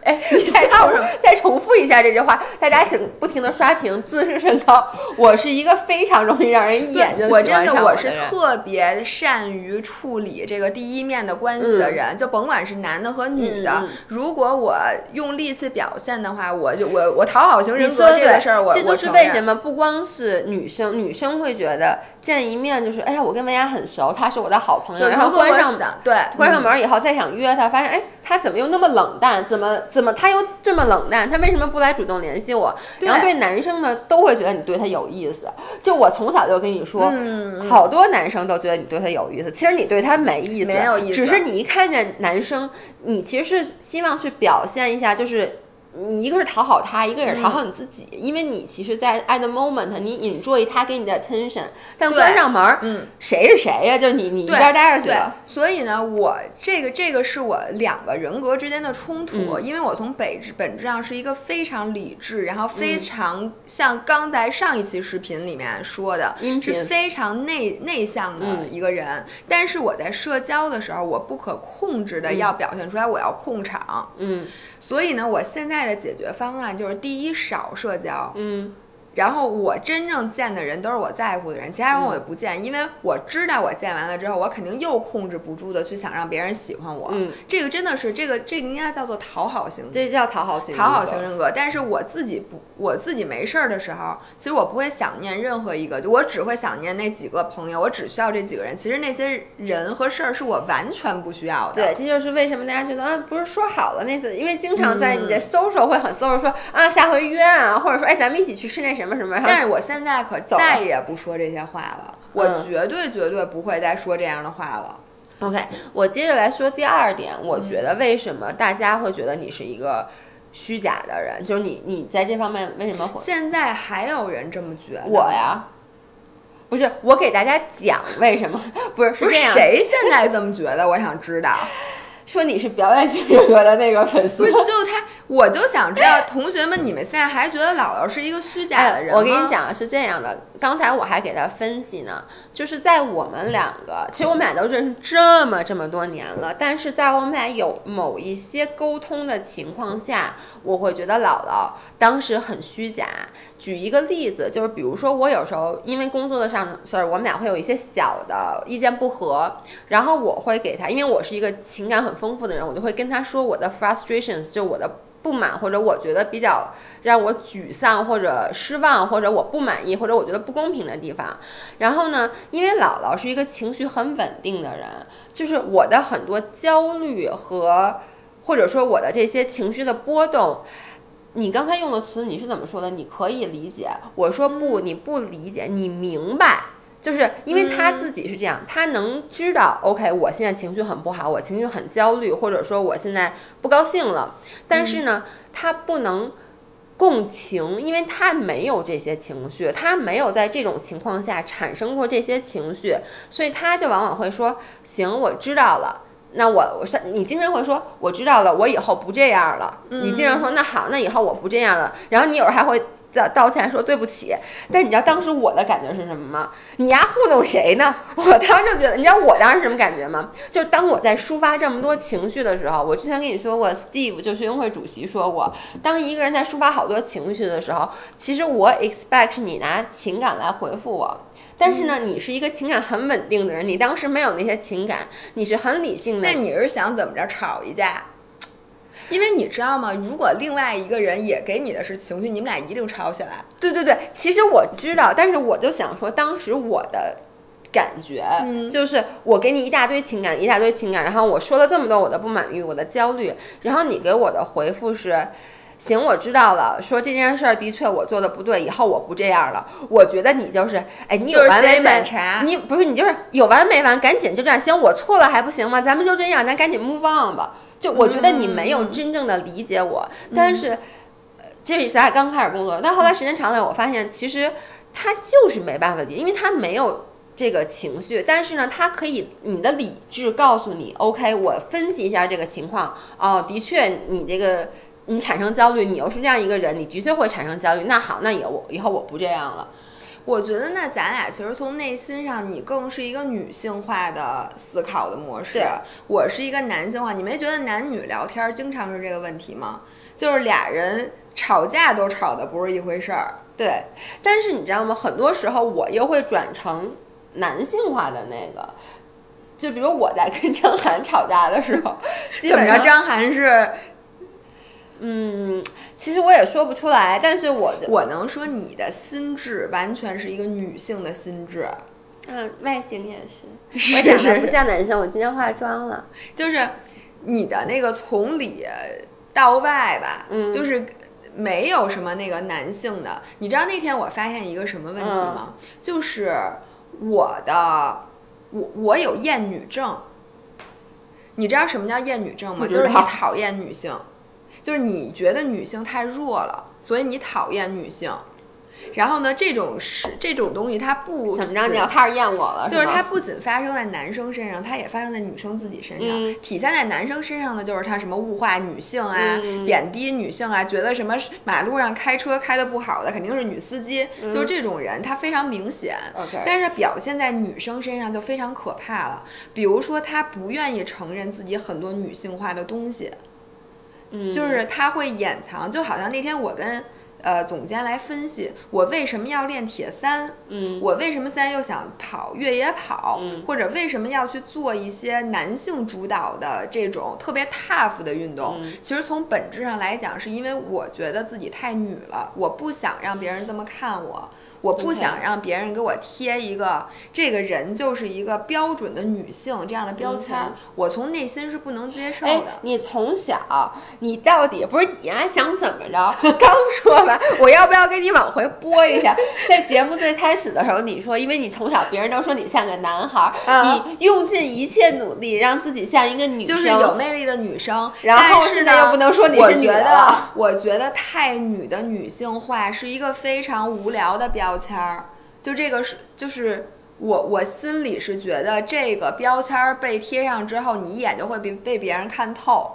哎，再重再重复一下这句话，大家请不停的刷屏，自视甚高。我是一个非常容易让人一眼就我真的我是特别善于处理这个第一面的关系的人，就甭管是男的和女的，如果我用力气表现的话，我就我我讨好型人格这个事儿，我这就是为什么不光是女生，女生会觉得见一面就是，哎呀，我跟文雅很熟，她是我的好朋友，然后关上对关上门以后再想约她，发现哎，她怎么又那么冷淡？怎么怎么他又这么冷淡？他为什么不来主动联系我？然后对男生呢，都会觉得你对他有意思。就我从小就跟你说，好多男生都觉得你对他有意思，其实你对他没意思，没有意思，只是你一看见男生，你其实是希望去表现一下，就是。你一个是讨好他，一个也是讨好你自己，因为你其实，在 at the moment，你 enjoy 他给你的 attention，但关上门，嗯，谁是谁呀？就你你一边待着去了。所以呢，我这个这个是我两个人格之间的冲突，因为我从本质本质上是一个非常理智，然后非常像刚才上一期视频里面说的，是非常内内向的一个人。但是我在社交的时候，我不可控制的要表现出来，我要控场，嗯。所以呢，我现在的解决方案就是：第一，少社交。嗯。然后我真正见的人都是我在乎的人，其他人我也不见，因为我知道我见完了之后，我肯定又控制不住的去想让别人喜欢我。嗯，这个真的是这个这个应该叫做讨好型，这叫讨好型讨好型人格。但是我自己不，我自己没事儿的时候，其实我不会想念任何一个，就我只会想念那几个朋友，我只需要这几个人。其实那些人和事儿是我完全不需要的。对，这就是为什么大家觉得啊，不是说好了那次，因为经常在你的 social 会很 social 说啊，下回约啊，或者说哎，咱们一起去吃那什么什么什么。但是我。现在可再也不说这些话了，我绝对绝对不会再说这样的话了。OK，我接着来说第二点，我觉得为什么大家会觉得你是一个虚假的人，就是你你在这方面为什么？现在还有人这么觉得？我呀，不是我给大家讲为什么？不是是这样，谁现在这么觉得？我想知道。说你是表演型人格的那个粉丝，不是就他，我就想知道同学们，你们现在还觉得姥姥是一个虚假的人吗？我跟你讲是这样的，刚才我还给他分析呢，就是在我们两个，其实我们俩都认识这么这么多年了，但是在我们俩有某一些沟通的情况下，我会觉得姥姥当时很虚假。举一个例子，就是比如说我有时候因为工作的上事儿，我们俩会有一些小的意见不合，然后我会给他，因为我是一个情感很丰富的人，我就会跟他说我的 frustrations，就我的不满或者我觉得比较让我沮丧或者失望或者我不满意或者我觉得不公平的地方。然后呢，因为姥姥是一个情绪很稳定的人，就是我的很多焦虑和或者说我的这些情绪的波动。你刚才用的词你是怎么说的？你可以理解，我说不，你不理解，你明白，就是因为他自己是这样，他能知道，OK，我现在情绪很不好，我情绪很焦虑，或者说我现在不高兴了，但是呢，他不能共情，因为他没有这些情绪，他没有在这种情况下产生过这些情绪，所以他就往往会说，行，我知道了。那我我是你经常会说我知道了，我以后不这样了。你经常说那好，那以后我不这样了。然后你有时候还会道道歉说对不起。但你知道当时我的感觉是什么吗？你丫糊弄谁呢？我当时就觉得，你知道我当时什么感觉吗？就是当我在抒发这么多情绪的时候，我之前跟你说过，Steve 就学生会主席说过，当一个人在抒发好多情绪的时候，其实我 expect 你拿情感来回复我。但是呢，你是一个情感很稳定的人，你当时没有那些情感，你是很理性的。那你是想怎么着吵一架？因为你知道吗？如果另外一个人也给你的是情绪，你们俩一定吵起来。对对对，其实我知道，但是我就想说，当时我的感觉就是我给你一大堆情感，一大堆情感，然后我说了这么多我的不满意，我的焦虑，然后你给我的回复是。行，我知道了。说这件事儿的确我做的不对，以后我不这样了。我觉得你就是，哎，你有完没完？你不是你就是有完没完？赶紧就这样。行，我错了还不行吗？咱们就这样，咱赶紧 move on 吧。就我觉得你没有真正的理解我。但是，这是咱俩刚开始工作，但后来时间长了，我发现其实他就是没办法理，因为他没有这个情绪。但是呢，他可以，你的理智告诉你，OK，我分析一下这个情况。哦，的确，你这个。你产生焦虑，你又是这样一个人，你的确会产生焦虑。那好，那以后我以后我不这样了。我觉得那咱俩其实从内心上，你更是一个女性化的思考的模式，我是一个男性化。你没觉得男女聊天经常是这个问题吗？就是俩人吵架都吵的不是一回事儿。对，但是你知道吗？很多时候我又会转成男性化的那个，就比如我在跟张涵吵架的时候，基本上张涵是，嗯，其实我也说不出来，但是我我能说你的心智完全是一个女性的心智，嗯，外形也是，我长得不像男生，我今天化妆了，就是你的那个从里到外吧，嗯，就是。没有什么那个男性的，你知道那天我发现一个什么问题吗？就是我的，我我有厌女症。你知道什么叫厌女症吗？就是你讨厌女性，就是你觉得女性太弱了，所以你讨厌女性。然后呢，这种是这种东西，它不怎么着，你要开始厌我了，就是它不仅发生在男生身上，它也发生在女生自己身上。体现在男生身上的就是他什么物化女性啊，贬低女性啊，觉得什么马路上开车开的不好的肯定是女司机，就是这种人，他非常明显。但是表现在女生身上就非常可怕了，比如说他不愿意承认自己很多女性化的东西，嗯，就是他会掩藏，就好像那天我跟。呃，总监来分析我为什么要练铁三，嗯，我为什么现在又想跑越野跑，嗯，或者为什么要去做一些男性主导的这种特别 tough 的运动？其实从本质上来讲，是因为我觉得自己太女了，我不想让别人这么看我。我不想让别人给我贴一个这个人就是一个标准的女性这样的标签，我从内心是不能接受的。你从小，你到底不是你还？想怎么着？刚说完，我要不要给你往回拨一下？在节目最开始的时候，你说，因为你从小别人都说你像个男孩，你用尽一切努力让自己像一个女生，就是有魅力的女生。然后现在又不能说你是女的，我觉得太女的女性化是一个非常无聊的标。标签儿，就这个是，就是我我心里是觉得这个标签儿被贴上之后，你一眼就会被被别人看透。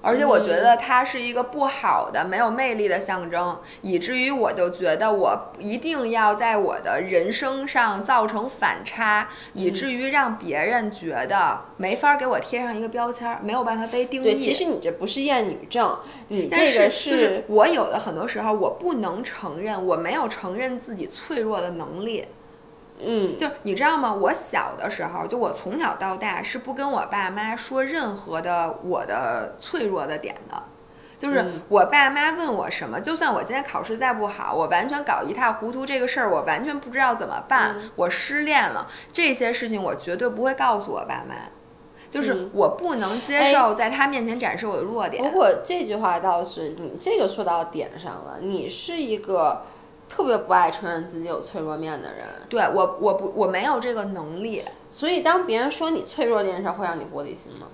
而且我觉得它是一个不好的、没有魅力的象征，以至于我就觉得我一定要在我的人生上造成反差，以至于让别人觉得没法给我贴上一个标签，没有办法被定义。对，其实你这不是厌女症，你这个是就是我有的很多时候我不能承认，我没有承认自己脆弱的能力。嗯，就你知道吗？我小的时候，就我从小到大是不跟我爸妈说任何的我的脆弱的点的，就是我爸妈问我什么，就算我今天考试再不好，我完全搞一塌糊涂，这个事儿我完全不知道怎么办，我失恋了，这些事情我绝对不会告诉我爸妈，就是我不能接受在他面前展示我的弱点。不过这句话倒是你这个说到点上了，你是一个。特别不爱承认自己有脆弱面的人，对我，我不，我没有这个能力。所以当别人说你脆弱这件事，会让你玻璃心吗？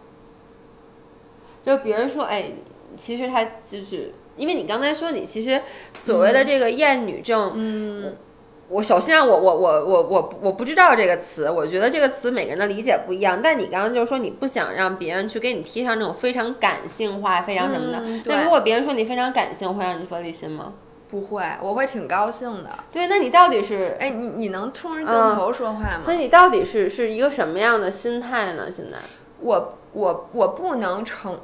就别人说，哎，其实他就是因为你刚才说你其实所谓的这个厌女症，嗯，我首先我我我我我我不知道这个词，我觉得这个词每个人的理解不一样。但你刚刚就是说你不想让别人去给你贴上那种非常感性化、非常什么的。那如果别人说你非常感性，会让你玻璃心吗？不会，我会挺高兴的。对，那你到底是？哎，你你能冲着镜头说话吗？所以你到底是是一个什么样的心态呢？现在，我我我不能承，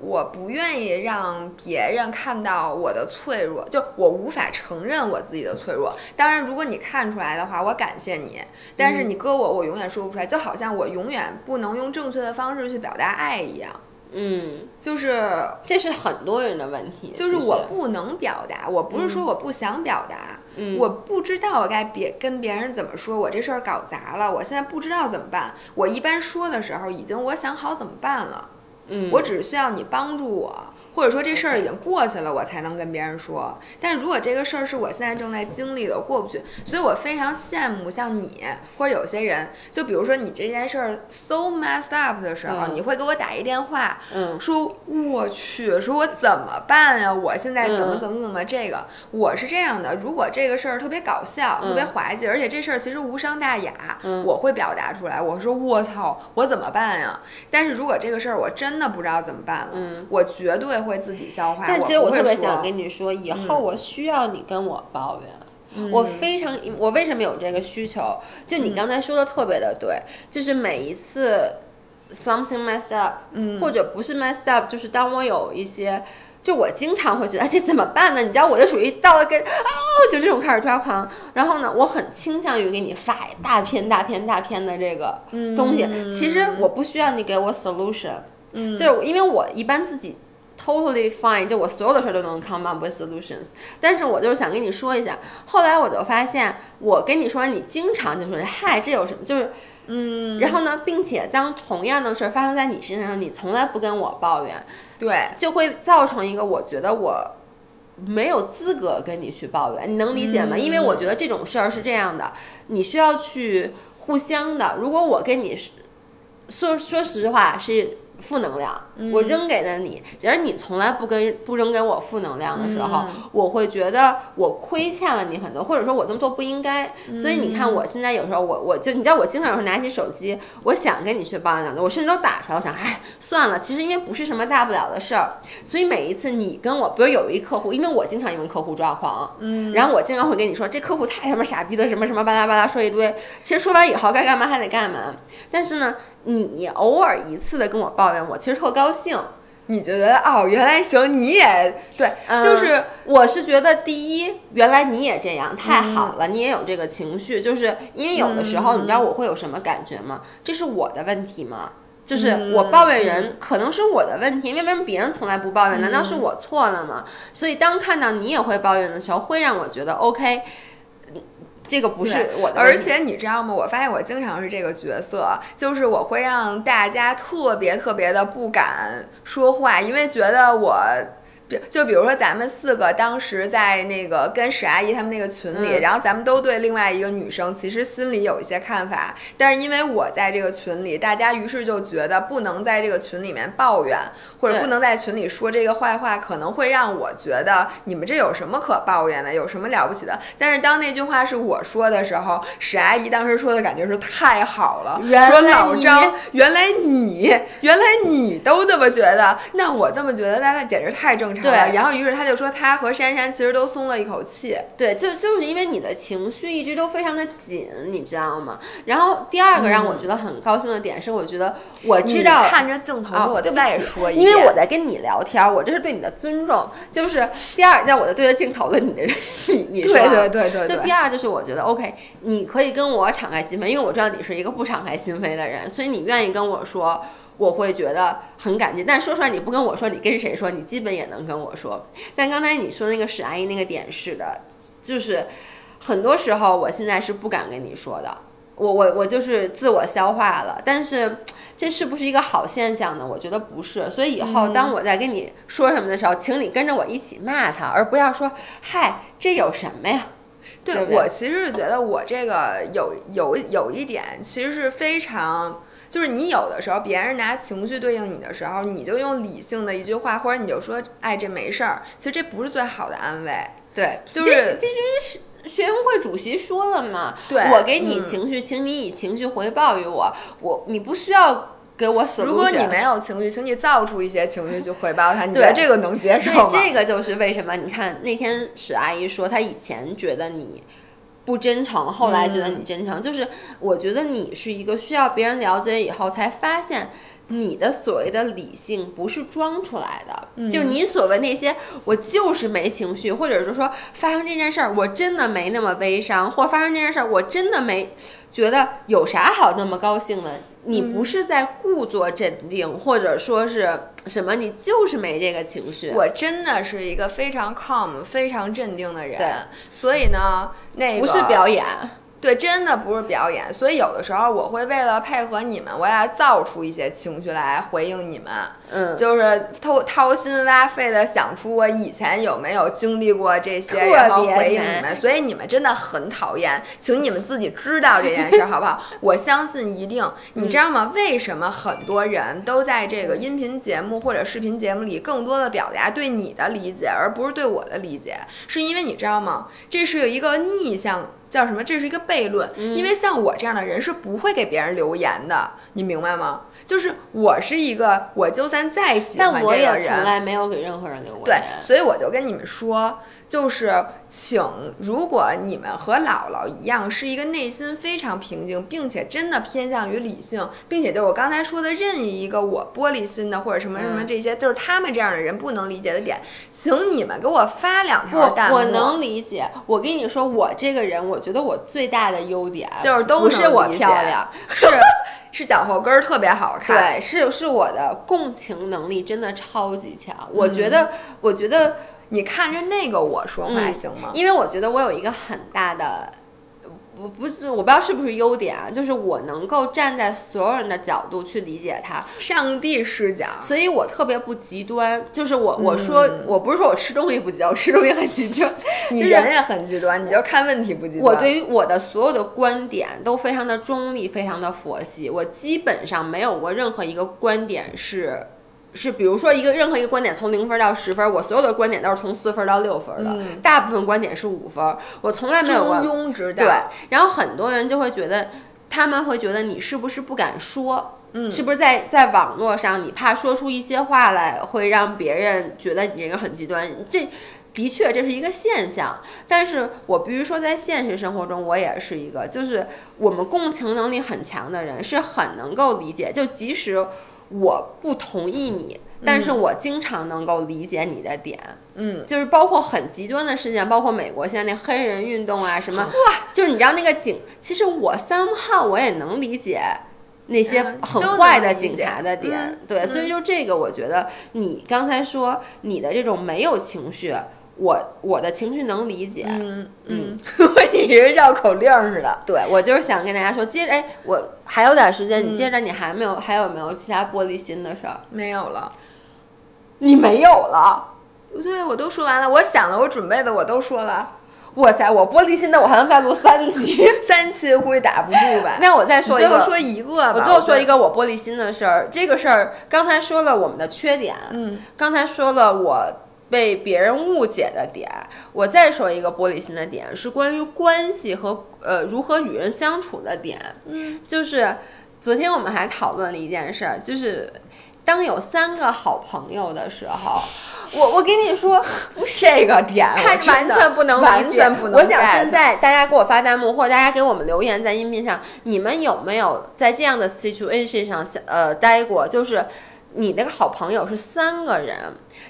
我不愿意让别人看到我的脆弱，就我无法承认我自己的脆弱。当然，如果你看出来的话，我感谢你。但是你搁我，我永远说不出来，就好像我永远不能用正确的方式去表达爱一样。嗯，就是这是很多人的问题，就是我不能表达，我不是说我不想表达，我不知道我该别跟别人怎么说，我这事儿搞砸了，我现在不知道怎么办。我一般说的时候，已经我想好怎么办了，嗯，我只是需要你帮助我。或者说这事儿已经过去了，我才能跟别人说。但是如果这个事儿是我现在正在经历的，过不去，所以我非常羡慕像你或者有些人，就比如说你这件事儿 so messed up 的时候，你会给我打一电话，说我去，说我怎么办呀？我现在怎么怎么怎么这个？我是这样的，如果这个事儿特别搞笑、特别滑稽，而且这事儿其实无伤大雅，我会表达出来。我说我操，我怎么办呀？但是如果这个事儿我真的不知道怎么办了，我绝对。会自己消化。但其实我特别想跟你说，以后我需要你跟我抱怨。我非常，我为什么有这个需求？就你刚才说的特别的对，就是每一次 something messed up，或者不是 messed up，就是当我有一些就我经常会觉得、哎、这怎么办呢？你知道我就属于到了跟哦，就这种开始抓狂。然后呢，我很倾向于给你发大篇大篇大篇的这个东西。其实我不需要你给我 solution，、嗯就是因为我一般自己 totally fine，就我所有的事儿都能 come up with solutions。但是我就是想跟你说一下，后来我就发现，我跟你说，你经常就说嗨，这有什么？就是。嗯，然后呢，并且当同样的事儿发生在你身上，你从来不跟我抱怨，对，就会造成一个我觉得我没有资格跟你去抱怨，你能理解吗？因为我觉得这种事儿是这样的，你需要去互相的。如果我跟你说说实话是负能量，我扔给了你，然而你从来不跟不扔给我负能量的时候，我会觉得我亏欠了你很多，或者说我这么做不应该。所以你看，我现在有时候我我就你知道，我经常有时候拿起手机，我想跟你去抱怨两句，我甚至都打出来，我想，哎，算了，其实因为不是什么大不了的事儿，所以每一次你跟我，比如有一客户，因为我经常因为客户抓狂，嗯，然后我经常会跟你说，这客户太他妈傻逼了，什么什么巴拉巴拉说一堆，其实说完以后该干嘛还得干嘛，但是呢，你偶尔一次的跟我抱怨我，其实特高兴。你就觉得哦，原来行，你也对，嗯就是我是觉得，第一，原来你也这样，太好了，你也有这个情绪，就是因为有的时候，你知道我会有什么感觉吗？这是我的问题吗？就是我抱怨人，可能是我的问题，因为为什么别人从来不抱怨？难道是我错了吗？所以当看到你也会抱怨的时候，会让我觉得 OK，这个不是我的。而且你知道吗？我发现我经常是这个角色，就是我会让大家特别特别的不敢说话，因为觉得我。比就比如说咱们四个当时在那个跟史阿姨他们那个群里，嗯然后咱们都对另外一个女生其实心里有一些看法，但是因为我在这个群里，大家于是就觉得不能在这个群里面抱怨，或者不能在群里说这个坏话，可能会让我觉得你们这有什么可抱怨的，有什么了不起的？但是当那句话是我说的时候，史阿姨当时说的感觉是太好了，说原来你老张，原来你，原来你都这么觉得，那我这么觉得，那那简直太正常了。对然后于是他就说，他和珊珊其实都松了一口气。对，就就是因为你的情绪一直都非常的紧，你知道吗？然后第二个让我觉得很高兴的点是，我觉得我知道你看着镜头我再说一因为我在跟你聊天儿，我这是对你的尊重。就是第二，在我的对着镜头的你的 你你说啊，对对对对对就第二就是我觉得 OK，你可以跟我敞开心扉，因为我知道你是一个不敞开心扉的人，所以你愿意跟我说。我会觉得很感激，但说出来你不跟我说，你跟谁说？你基本也能跟我说。但刚才你说那个史阿姨那个点是的，就是很多时候我现在是不敢跟你说的，我我我就是自我消化了，但是这是不是一个好现象呢？我觉得不是。所以以后当我在跟你说什么的时候，请你跟着我一起骂他，而不要说嗨，这有什么呀？对对对我其实是觉得我这个有有有一点，其实是非常。就是你有的时候，别人拿情绪对应你的时候，你就用理性的一句话，或者你就说，哎，这没事儿。其实这不是最好的安慰。对，就是这这就是学生会主席说了嘛，对我给你嗯情绪，请你以情绪回报于我，我你不需要给我 solution。如果你没有情绪，请你造出一些情绪去回报他。你觉得这个能接受吗？这个就是为什么你看那天史阿姨说，她以前觉得你。不真诚，后来觉得你真诚，就是我觉得你是一个需要别人了解以后才发现你的所谓的理性不是装出来的，就是你所谓那些我就是没情绪，或者是说发生这件事儿我真的没那么悲伤，或者发生这件事儿我真的没觉得有啥好那么高兴的。你不是在故作镇定，或者说是什么，你就是没这个情绪。我真的是一个非常 calm、非常镇定的人对，所以呢，那个不是表演，对，真的不是表演。所以有的时候我会为了配合你们，我要造出一些情绪来回应你们。嗯，就是掏掏心挖肺的想出我以前有没有经历过这些，然后回应你们，所以你们真的很讨厌，请你们自己知道这件事儿好不好？我相信一定，你知道吗？为什么很多人都在这个音频节目或者视频节目里更多的表达对你的理解，而不是对我的理解？是因为你知道吗？这是一个逆向。叫什么？这是一个悖论，因为像我这样的人是不会给别人留言的，你明白吗？就是我是一个，我就算再喜欢这个人，也从来没有给任何人留过对言，。所以我就跟你们说，就是请，如果你们和姥姥一样，是一个内心非常平静，并且真的偏向于理性，并且就是我刚才说的任意一个我玻璃心的或者什么什么这些，就是他们这样的人不能理解的点，请你们给我发两条弹幕。我能理解。我跟你说，我这个人，我觉得我最大的优点就是都不是我漂亮，是。是脚后跟儿特别好看，对，是是我的共情能力真的超级强。我觉得，我觉得你看着那个我说话行吗？因为我觉得我有一个很大的。不不是，我不知道是不是优点啊，就是我能够站在所有人的角度去理解他，上帝视角，所以我特别不极端。就是我我说我不是说我吃东西不极端，我吃东西很极端，你人也很极端，你就看问题不极端。我对于我的所有的观点都非常的中立，非常的佛系，我基本上没有过任何一个观点是。是，比如说一个任何一个观点从零分到十分，我所有的观点都是从四分到六分的，大部分观点是五分，我从来没有过。中庸之道。对，然后很多人就会觉得，他们会觉得你是不是不敢说？嗯，是不是在在网络上你怕说出一些话来会让别人觉得你这个很极端？这的确这是一个现象，但是我必须说在现实生活中我也是一个，就是我们共情能力很强的人是很能够理解，就即使。我不同意你，但是我经常能够理解你的点，嗯，就是包括很极端的事件，包括美国现在那黑人运动啊什么，哇，就是你知道那个警，其实我三号我也能理解那些很坏的警察的点，对，所以就这个我觉得你刚才说你的这种没有情绪。我我的情绪能理解，嗯嗯，我以为绕口令似的。对，我就是想跟大家说，接着哎，我还有点时间，你接着你还没有还有没有其他玻璃心的事儿？没有了，你没有了？对，我都说完了，我想了，我准备的，我都说了。哇塞，我玻璃心的，我还能再录三期，三期估计打不住吧？那我再说一个，说一个吧。我最后说一个我玻璃心的事儿，这个事儿刚才说了我们的缺点，嗯，刚才说了我。被别人误解的点，我再说一个玻璃心的点，是关于关系和呃如何与人相处的点。嗯，就是昨天我们还讨论了一件事儿，就是当有三个好朋友的时候，我我跟你说这个点，他完全不能完全不能。我想现在大家给我发弹幕，或者大家给我们留言在音频上，你们有没有在这样的 situation 上呃待过？就是你那个好朋友是三个人，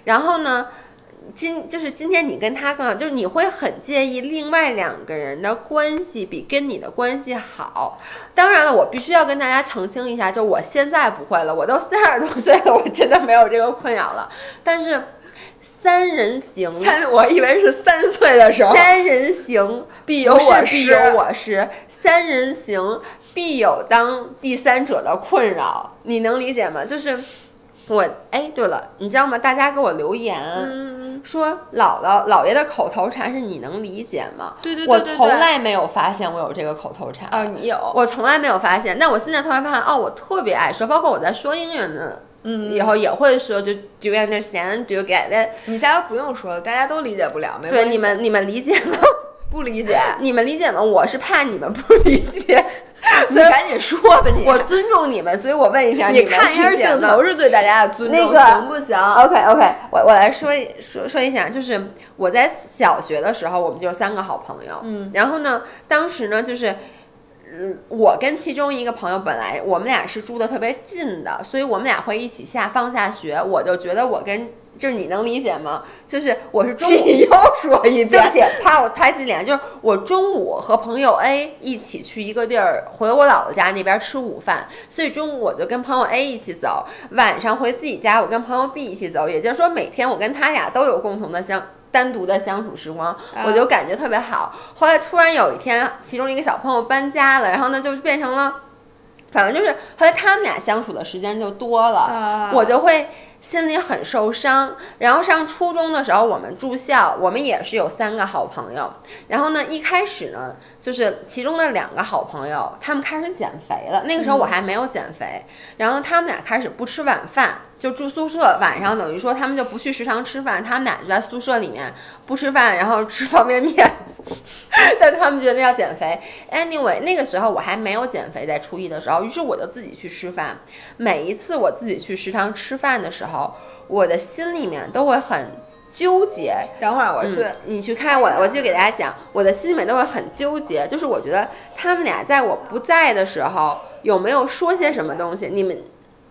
然后呢？今就是今天，你跟他更好，就是你会很介意另外两个人的关系比跟你的关系好。当然了，我必须要跟大家澄清一下，就我现在不会了，我都三十多岁了，我真的没有这个困扰了。但是三人行，三我以为是三岁的时候，三人行必有我师，必有我师。三人行必有当第三者的困扰，你能理解吗？就是我哎，对了，你知道吗？大家给我留言。说姥姥姥爷的口头禅是你能理解吗？对对对，我从来没有发现我有这个口头禅。哦，你有？我从来没有发现。那我现在突然发现，哦，我特别爱说，包括我在说英语呢，嗯，以后也会说，就 Do you understand? Do you get it? 你现在不用说了，大家都理解不了，没对，你们你们理解吗？不理解，你们理解吗？我是怕你们不理解。你赶紧说吧，你我尊重你们，所以我问一下，你看一下镜头是对大家的尊重，那个行不行？OK OK，我我来说说说一下，就是我在小学的时候，我们就是三个好朋友，嗯，然后呢，当时呢，就是嗯，我跟其中一个朋友本来我们俩是住的特别近的，所以我们俩会一起下放下学，我就觉得我跟。就是你能理解吗？就是我是中午 又说一遍，对不起，怕我拍自己脸。就是我中午和朋友 A 一起去一个地儿，回我姥姥家那边吃午饭，所以中午我就跟朋友 A 一起走，晚上回自己家，我跟朋友 B 一起走。也就是说，每天我跟他俩都有共同的相单独的相处时光，我就感觉特别好。后来突然有一天，其中一个小朋友搬家了，然后呢，就变成了，反正就是后来他们俩相处的时间就多了，我就会。心里很受伤，然后上初中的时候，我们住校，我们也是有三个好朋友。然后呢，一开始呢，就是其中的两个好朋友，他们开始减肥了。那个时候我还没有减肥，然后他们俩开始不吃晚饭，就住宿舍，晚上等于说他们就不去食堂吃饭，他们俩就在宿舍里面不吃饭，然后吃方便面。但他们觉得要减肥。Anyway，那个时候我还没有减肥，在初一的时候，于是我就自己去吃饭。每一次我自己去食堂吃饭的时候，我的心里面都会很纠结。等会儿我去，你去看我，我就给大家讲，我的心里面都会很纠结。就是我觉得他们俩在我不在的时候有没有说些什么东西？你们，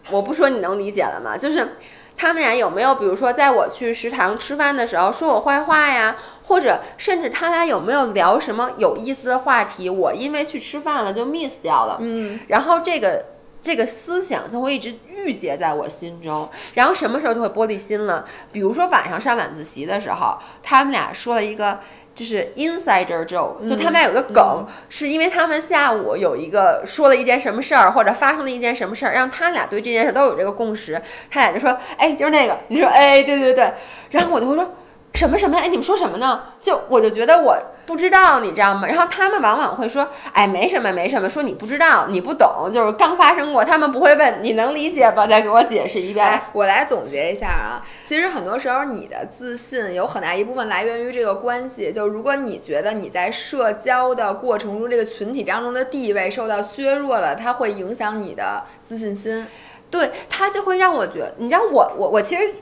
我不说你能理解了吗？就是他们俩有没有，比如说在我去食堂吃饭的时候说我坏话呀，或者甚至他俩有没有聊什么有意思的话题？我因为去吃饭了就 miss 掉了。嗯，然后这个这个思想就会一直郁结在我心中，然后什么时候就会玻璃心了？比如说晚上上晚自习的时候，他们俩说了一个。就是 insider joke，就他们俩有个梗，是因为他们下午有一个说了一件什么事儿，或者发生了一件什么事儿，让他俩对这件事都有这个共识。他俩就说：“哎，就是那个。”你说：“哎，对对对。”然后我就会说。什么什么？哎，你们说什么呢？就我就觉得我不知道，你知道吗？然后他们往往会说，哎，没什么，没什么。说你不知道，你不懂，就是刚发生过。他们不会问你能理解吧？再给我解释一遍。我来总结一下啊，其实很多时候你的自信有很大一部分来源于这个关系。就如果你觉得你在社交的过程中，这个群体当中的地位受到削弱了，它会影响你的自信心。对，它就会让我觉得，你知道，我我我其实。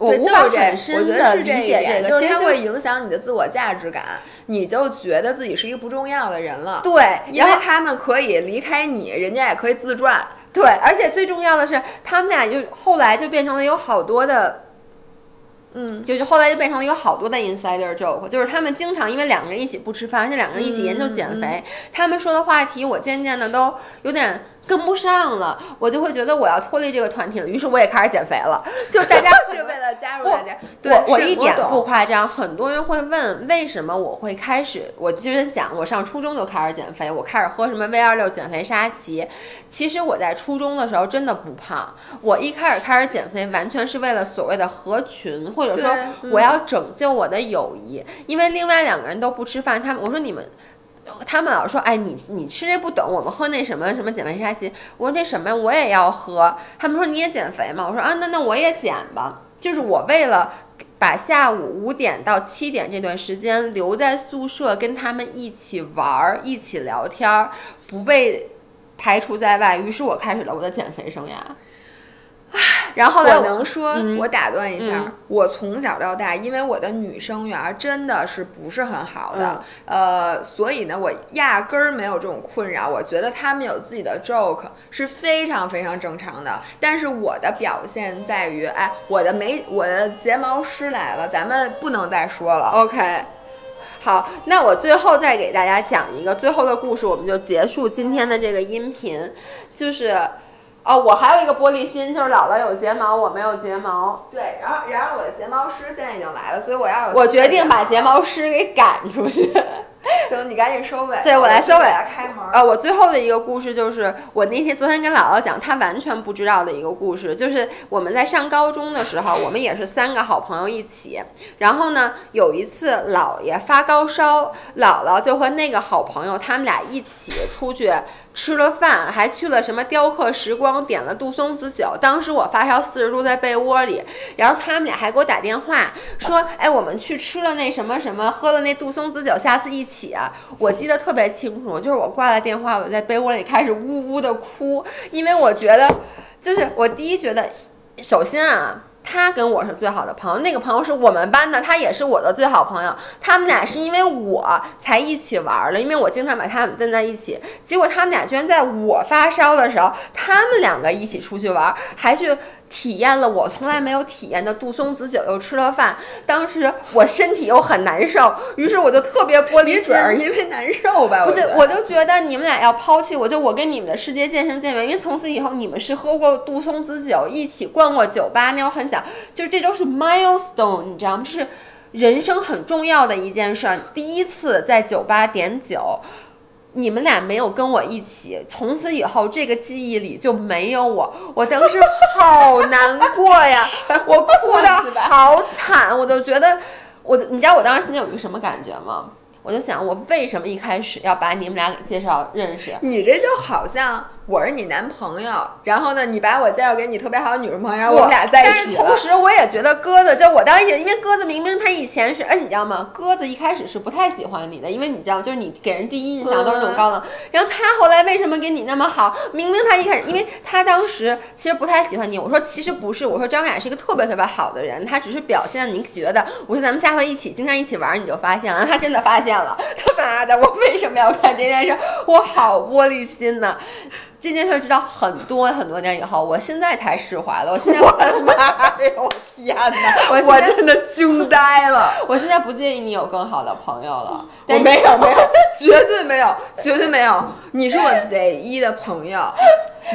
我无法很深的理解这个，其实它会影响你的自我价值感，你就觉得自己是一个不重要的人了。对，因为他们可以离开你，人家也可以自转。对，而且最重要的是，他们俩就后来就变成了有好多的，嗯，就是后来就变成了有好多的 insider joke，就是他们经常因为两个人一起不吃饭，而且两个人一起研究减肥，他们说的话题，我渐渐的都有点。跟不上了，我就会觉得我要脱离这个团体了，于是我也开始减肥了。就大家就 为了加入大家，我我一点不夸张。很多人会问为什么我会开始，我就是讲我上初中就开始减肥，我开始喝什么 V 二六减肥沙棘。其实我在初中的时候真的不胖，我一开始开始减肥完全是为了所谓的合群，或者说我要拯救我的友谊，因为另外两个人都不吃饭，他们我说你们。他们老说，哎，你你吃这不懂，我们喝那什么什么减肥沙琪。我说那什么我也要喝。他们说你也减肥吗？我说啊，那那我也减吧。就是我为了把下午五点到七点这段时间留在宿舍跟他们一起玩儿、一起聊天，不被排除在外。于是我开始了我的减肥生涯。然后我能说，我打断一下，我从小到大，因为我的女生缘真的是不是很好的，呃，所以呢，我压根儿没有这种困扰。我觉得他们有自己的 joke 是非常非常正常的。但是我的表现在于，哎，我的眉，我的睫毛师来了，咱们不能再说了。OK，好，那我最后再给大家讲一个最后的故事，我们就结束今天的这个音频，就是。哦，我还有一个玻璃心，就是姥姥有睫毛，我没有睫毛。对，然后然后我的睫毛师现在已经来了，所以我要有。我决定把睫毛师给赶出去。行，你赶紧收尾。对我来收尾。开门。呃，我最后的一个故事就是我那天昨天跟姥姥讲，她完全不知道的一个故事，就是我们在上高中的时候，我们也是三个好朋友一起。然后呢，有一次姥爷发高烧，姥姥就和那个好朋友他们俩一起出去。吃了饭，还去了什么雕刻时光，点了杜松子酒。当时我发烧四十度，在被窝里，然后他们俩还给我打电话说：“哎，我们去吃了那什么什么，喝了那杜松子酒，下次一起。”我记得特别清楚，就是我挂了电话，我在被窝里开始呜呜的哭，因为我觉得，就是我第一觉得，首先啊。他跟我是最好的朋友，那个朋友是我们班的，他也是我的最好朋友。他们俩是因为我才一起玩的，因为我经常把他们跟在一起。结果他们俩居然在我发烧的时候，他们两个一起出去玩，还去。体验了我从来没有体验的杜松子酒，又吃了饭。当时我身体又很难受，于是我就特别玻璃心，因为难受吧？不是，我就觉得你们俩要抛弃我，就我跟你们的世界渐行渐远。因为从此以后，你们是喝过杜松子酒，一起逛过酒吧，那我很想，就是这都是 milestone，你知道吗？这是人生很重要的一件事儿，第一次在酒吧点酒。你们俩没有跟我一起，从此以后这个记忆里就没有我。我当时好难过呀，我哭的好惨，我都觉得我，你知道我当时心里有一个什么感觉吗？我我就想，我为什么一开始要把你们俩给介绍认识？你这就好像我是你男朋友，然后呢，你把我介绍给你特别好的女生朋友，然后我们俩在一起但是同时，我也觉得鸽子，就我当时也因为鸽子明明他以前是，哎，你知道吗？鸽子一开始是不太喜欢你的，因为你知道，就是你给人第一印象都是那种高冷。然后他后来为什么跟你那么好？明明他一开始，因为他当时其实不太喜欢你。我说其实不是，我说张雅是一个特别特别好的人，他只是表现你觉得。我说咱们下回一起经常一起玩，你就发现了。他真的发现了，他妈的，我为什么要干这件事？我好玻璃心呐！这件事直到很多很多年以后，我现在才释怀了。我现在，我的妈呀！我天哪！我我真的惊呆了。我现在不介意你有更好的朋友了。我没有，没有，绝对没有，绝对没有。你是我 唯一的朋友，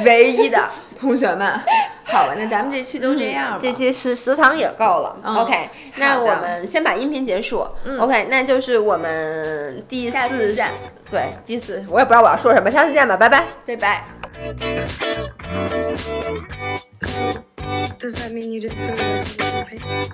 唯一的。同学们，好吧，那咱们这期都这样吧。这期时时长也够了。嗯 OK，那我们先把音频结束。嗯 OK，那就是我们第四站。对，第四，我也不知道我要说什么，下次见吧，拜拜。拜拜。Does that mean you didn't?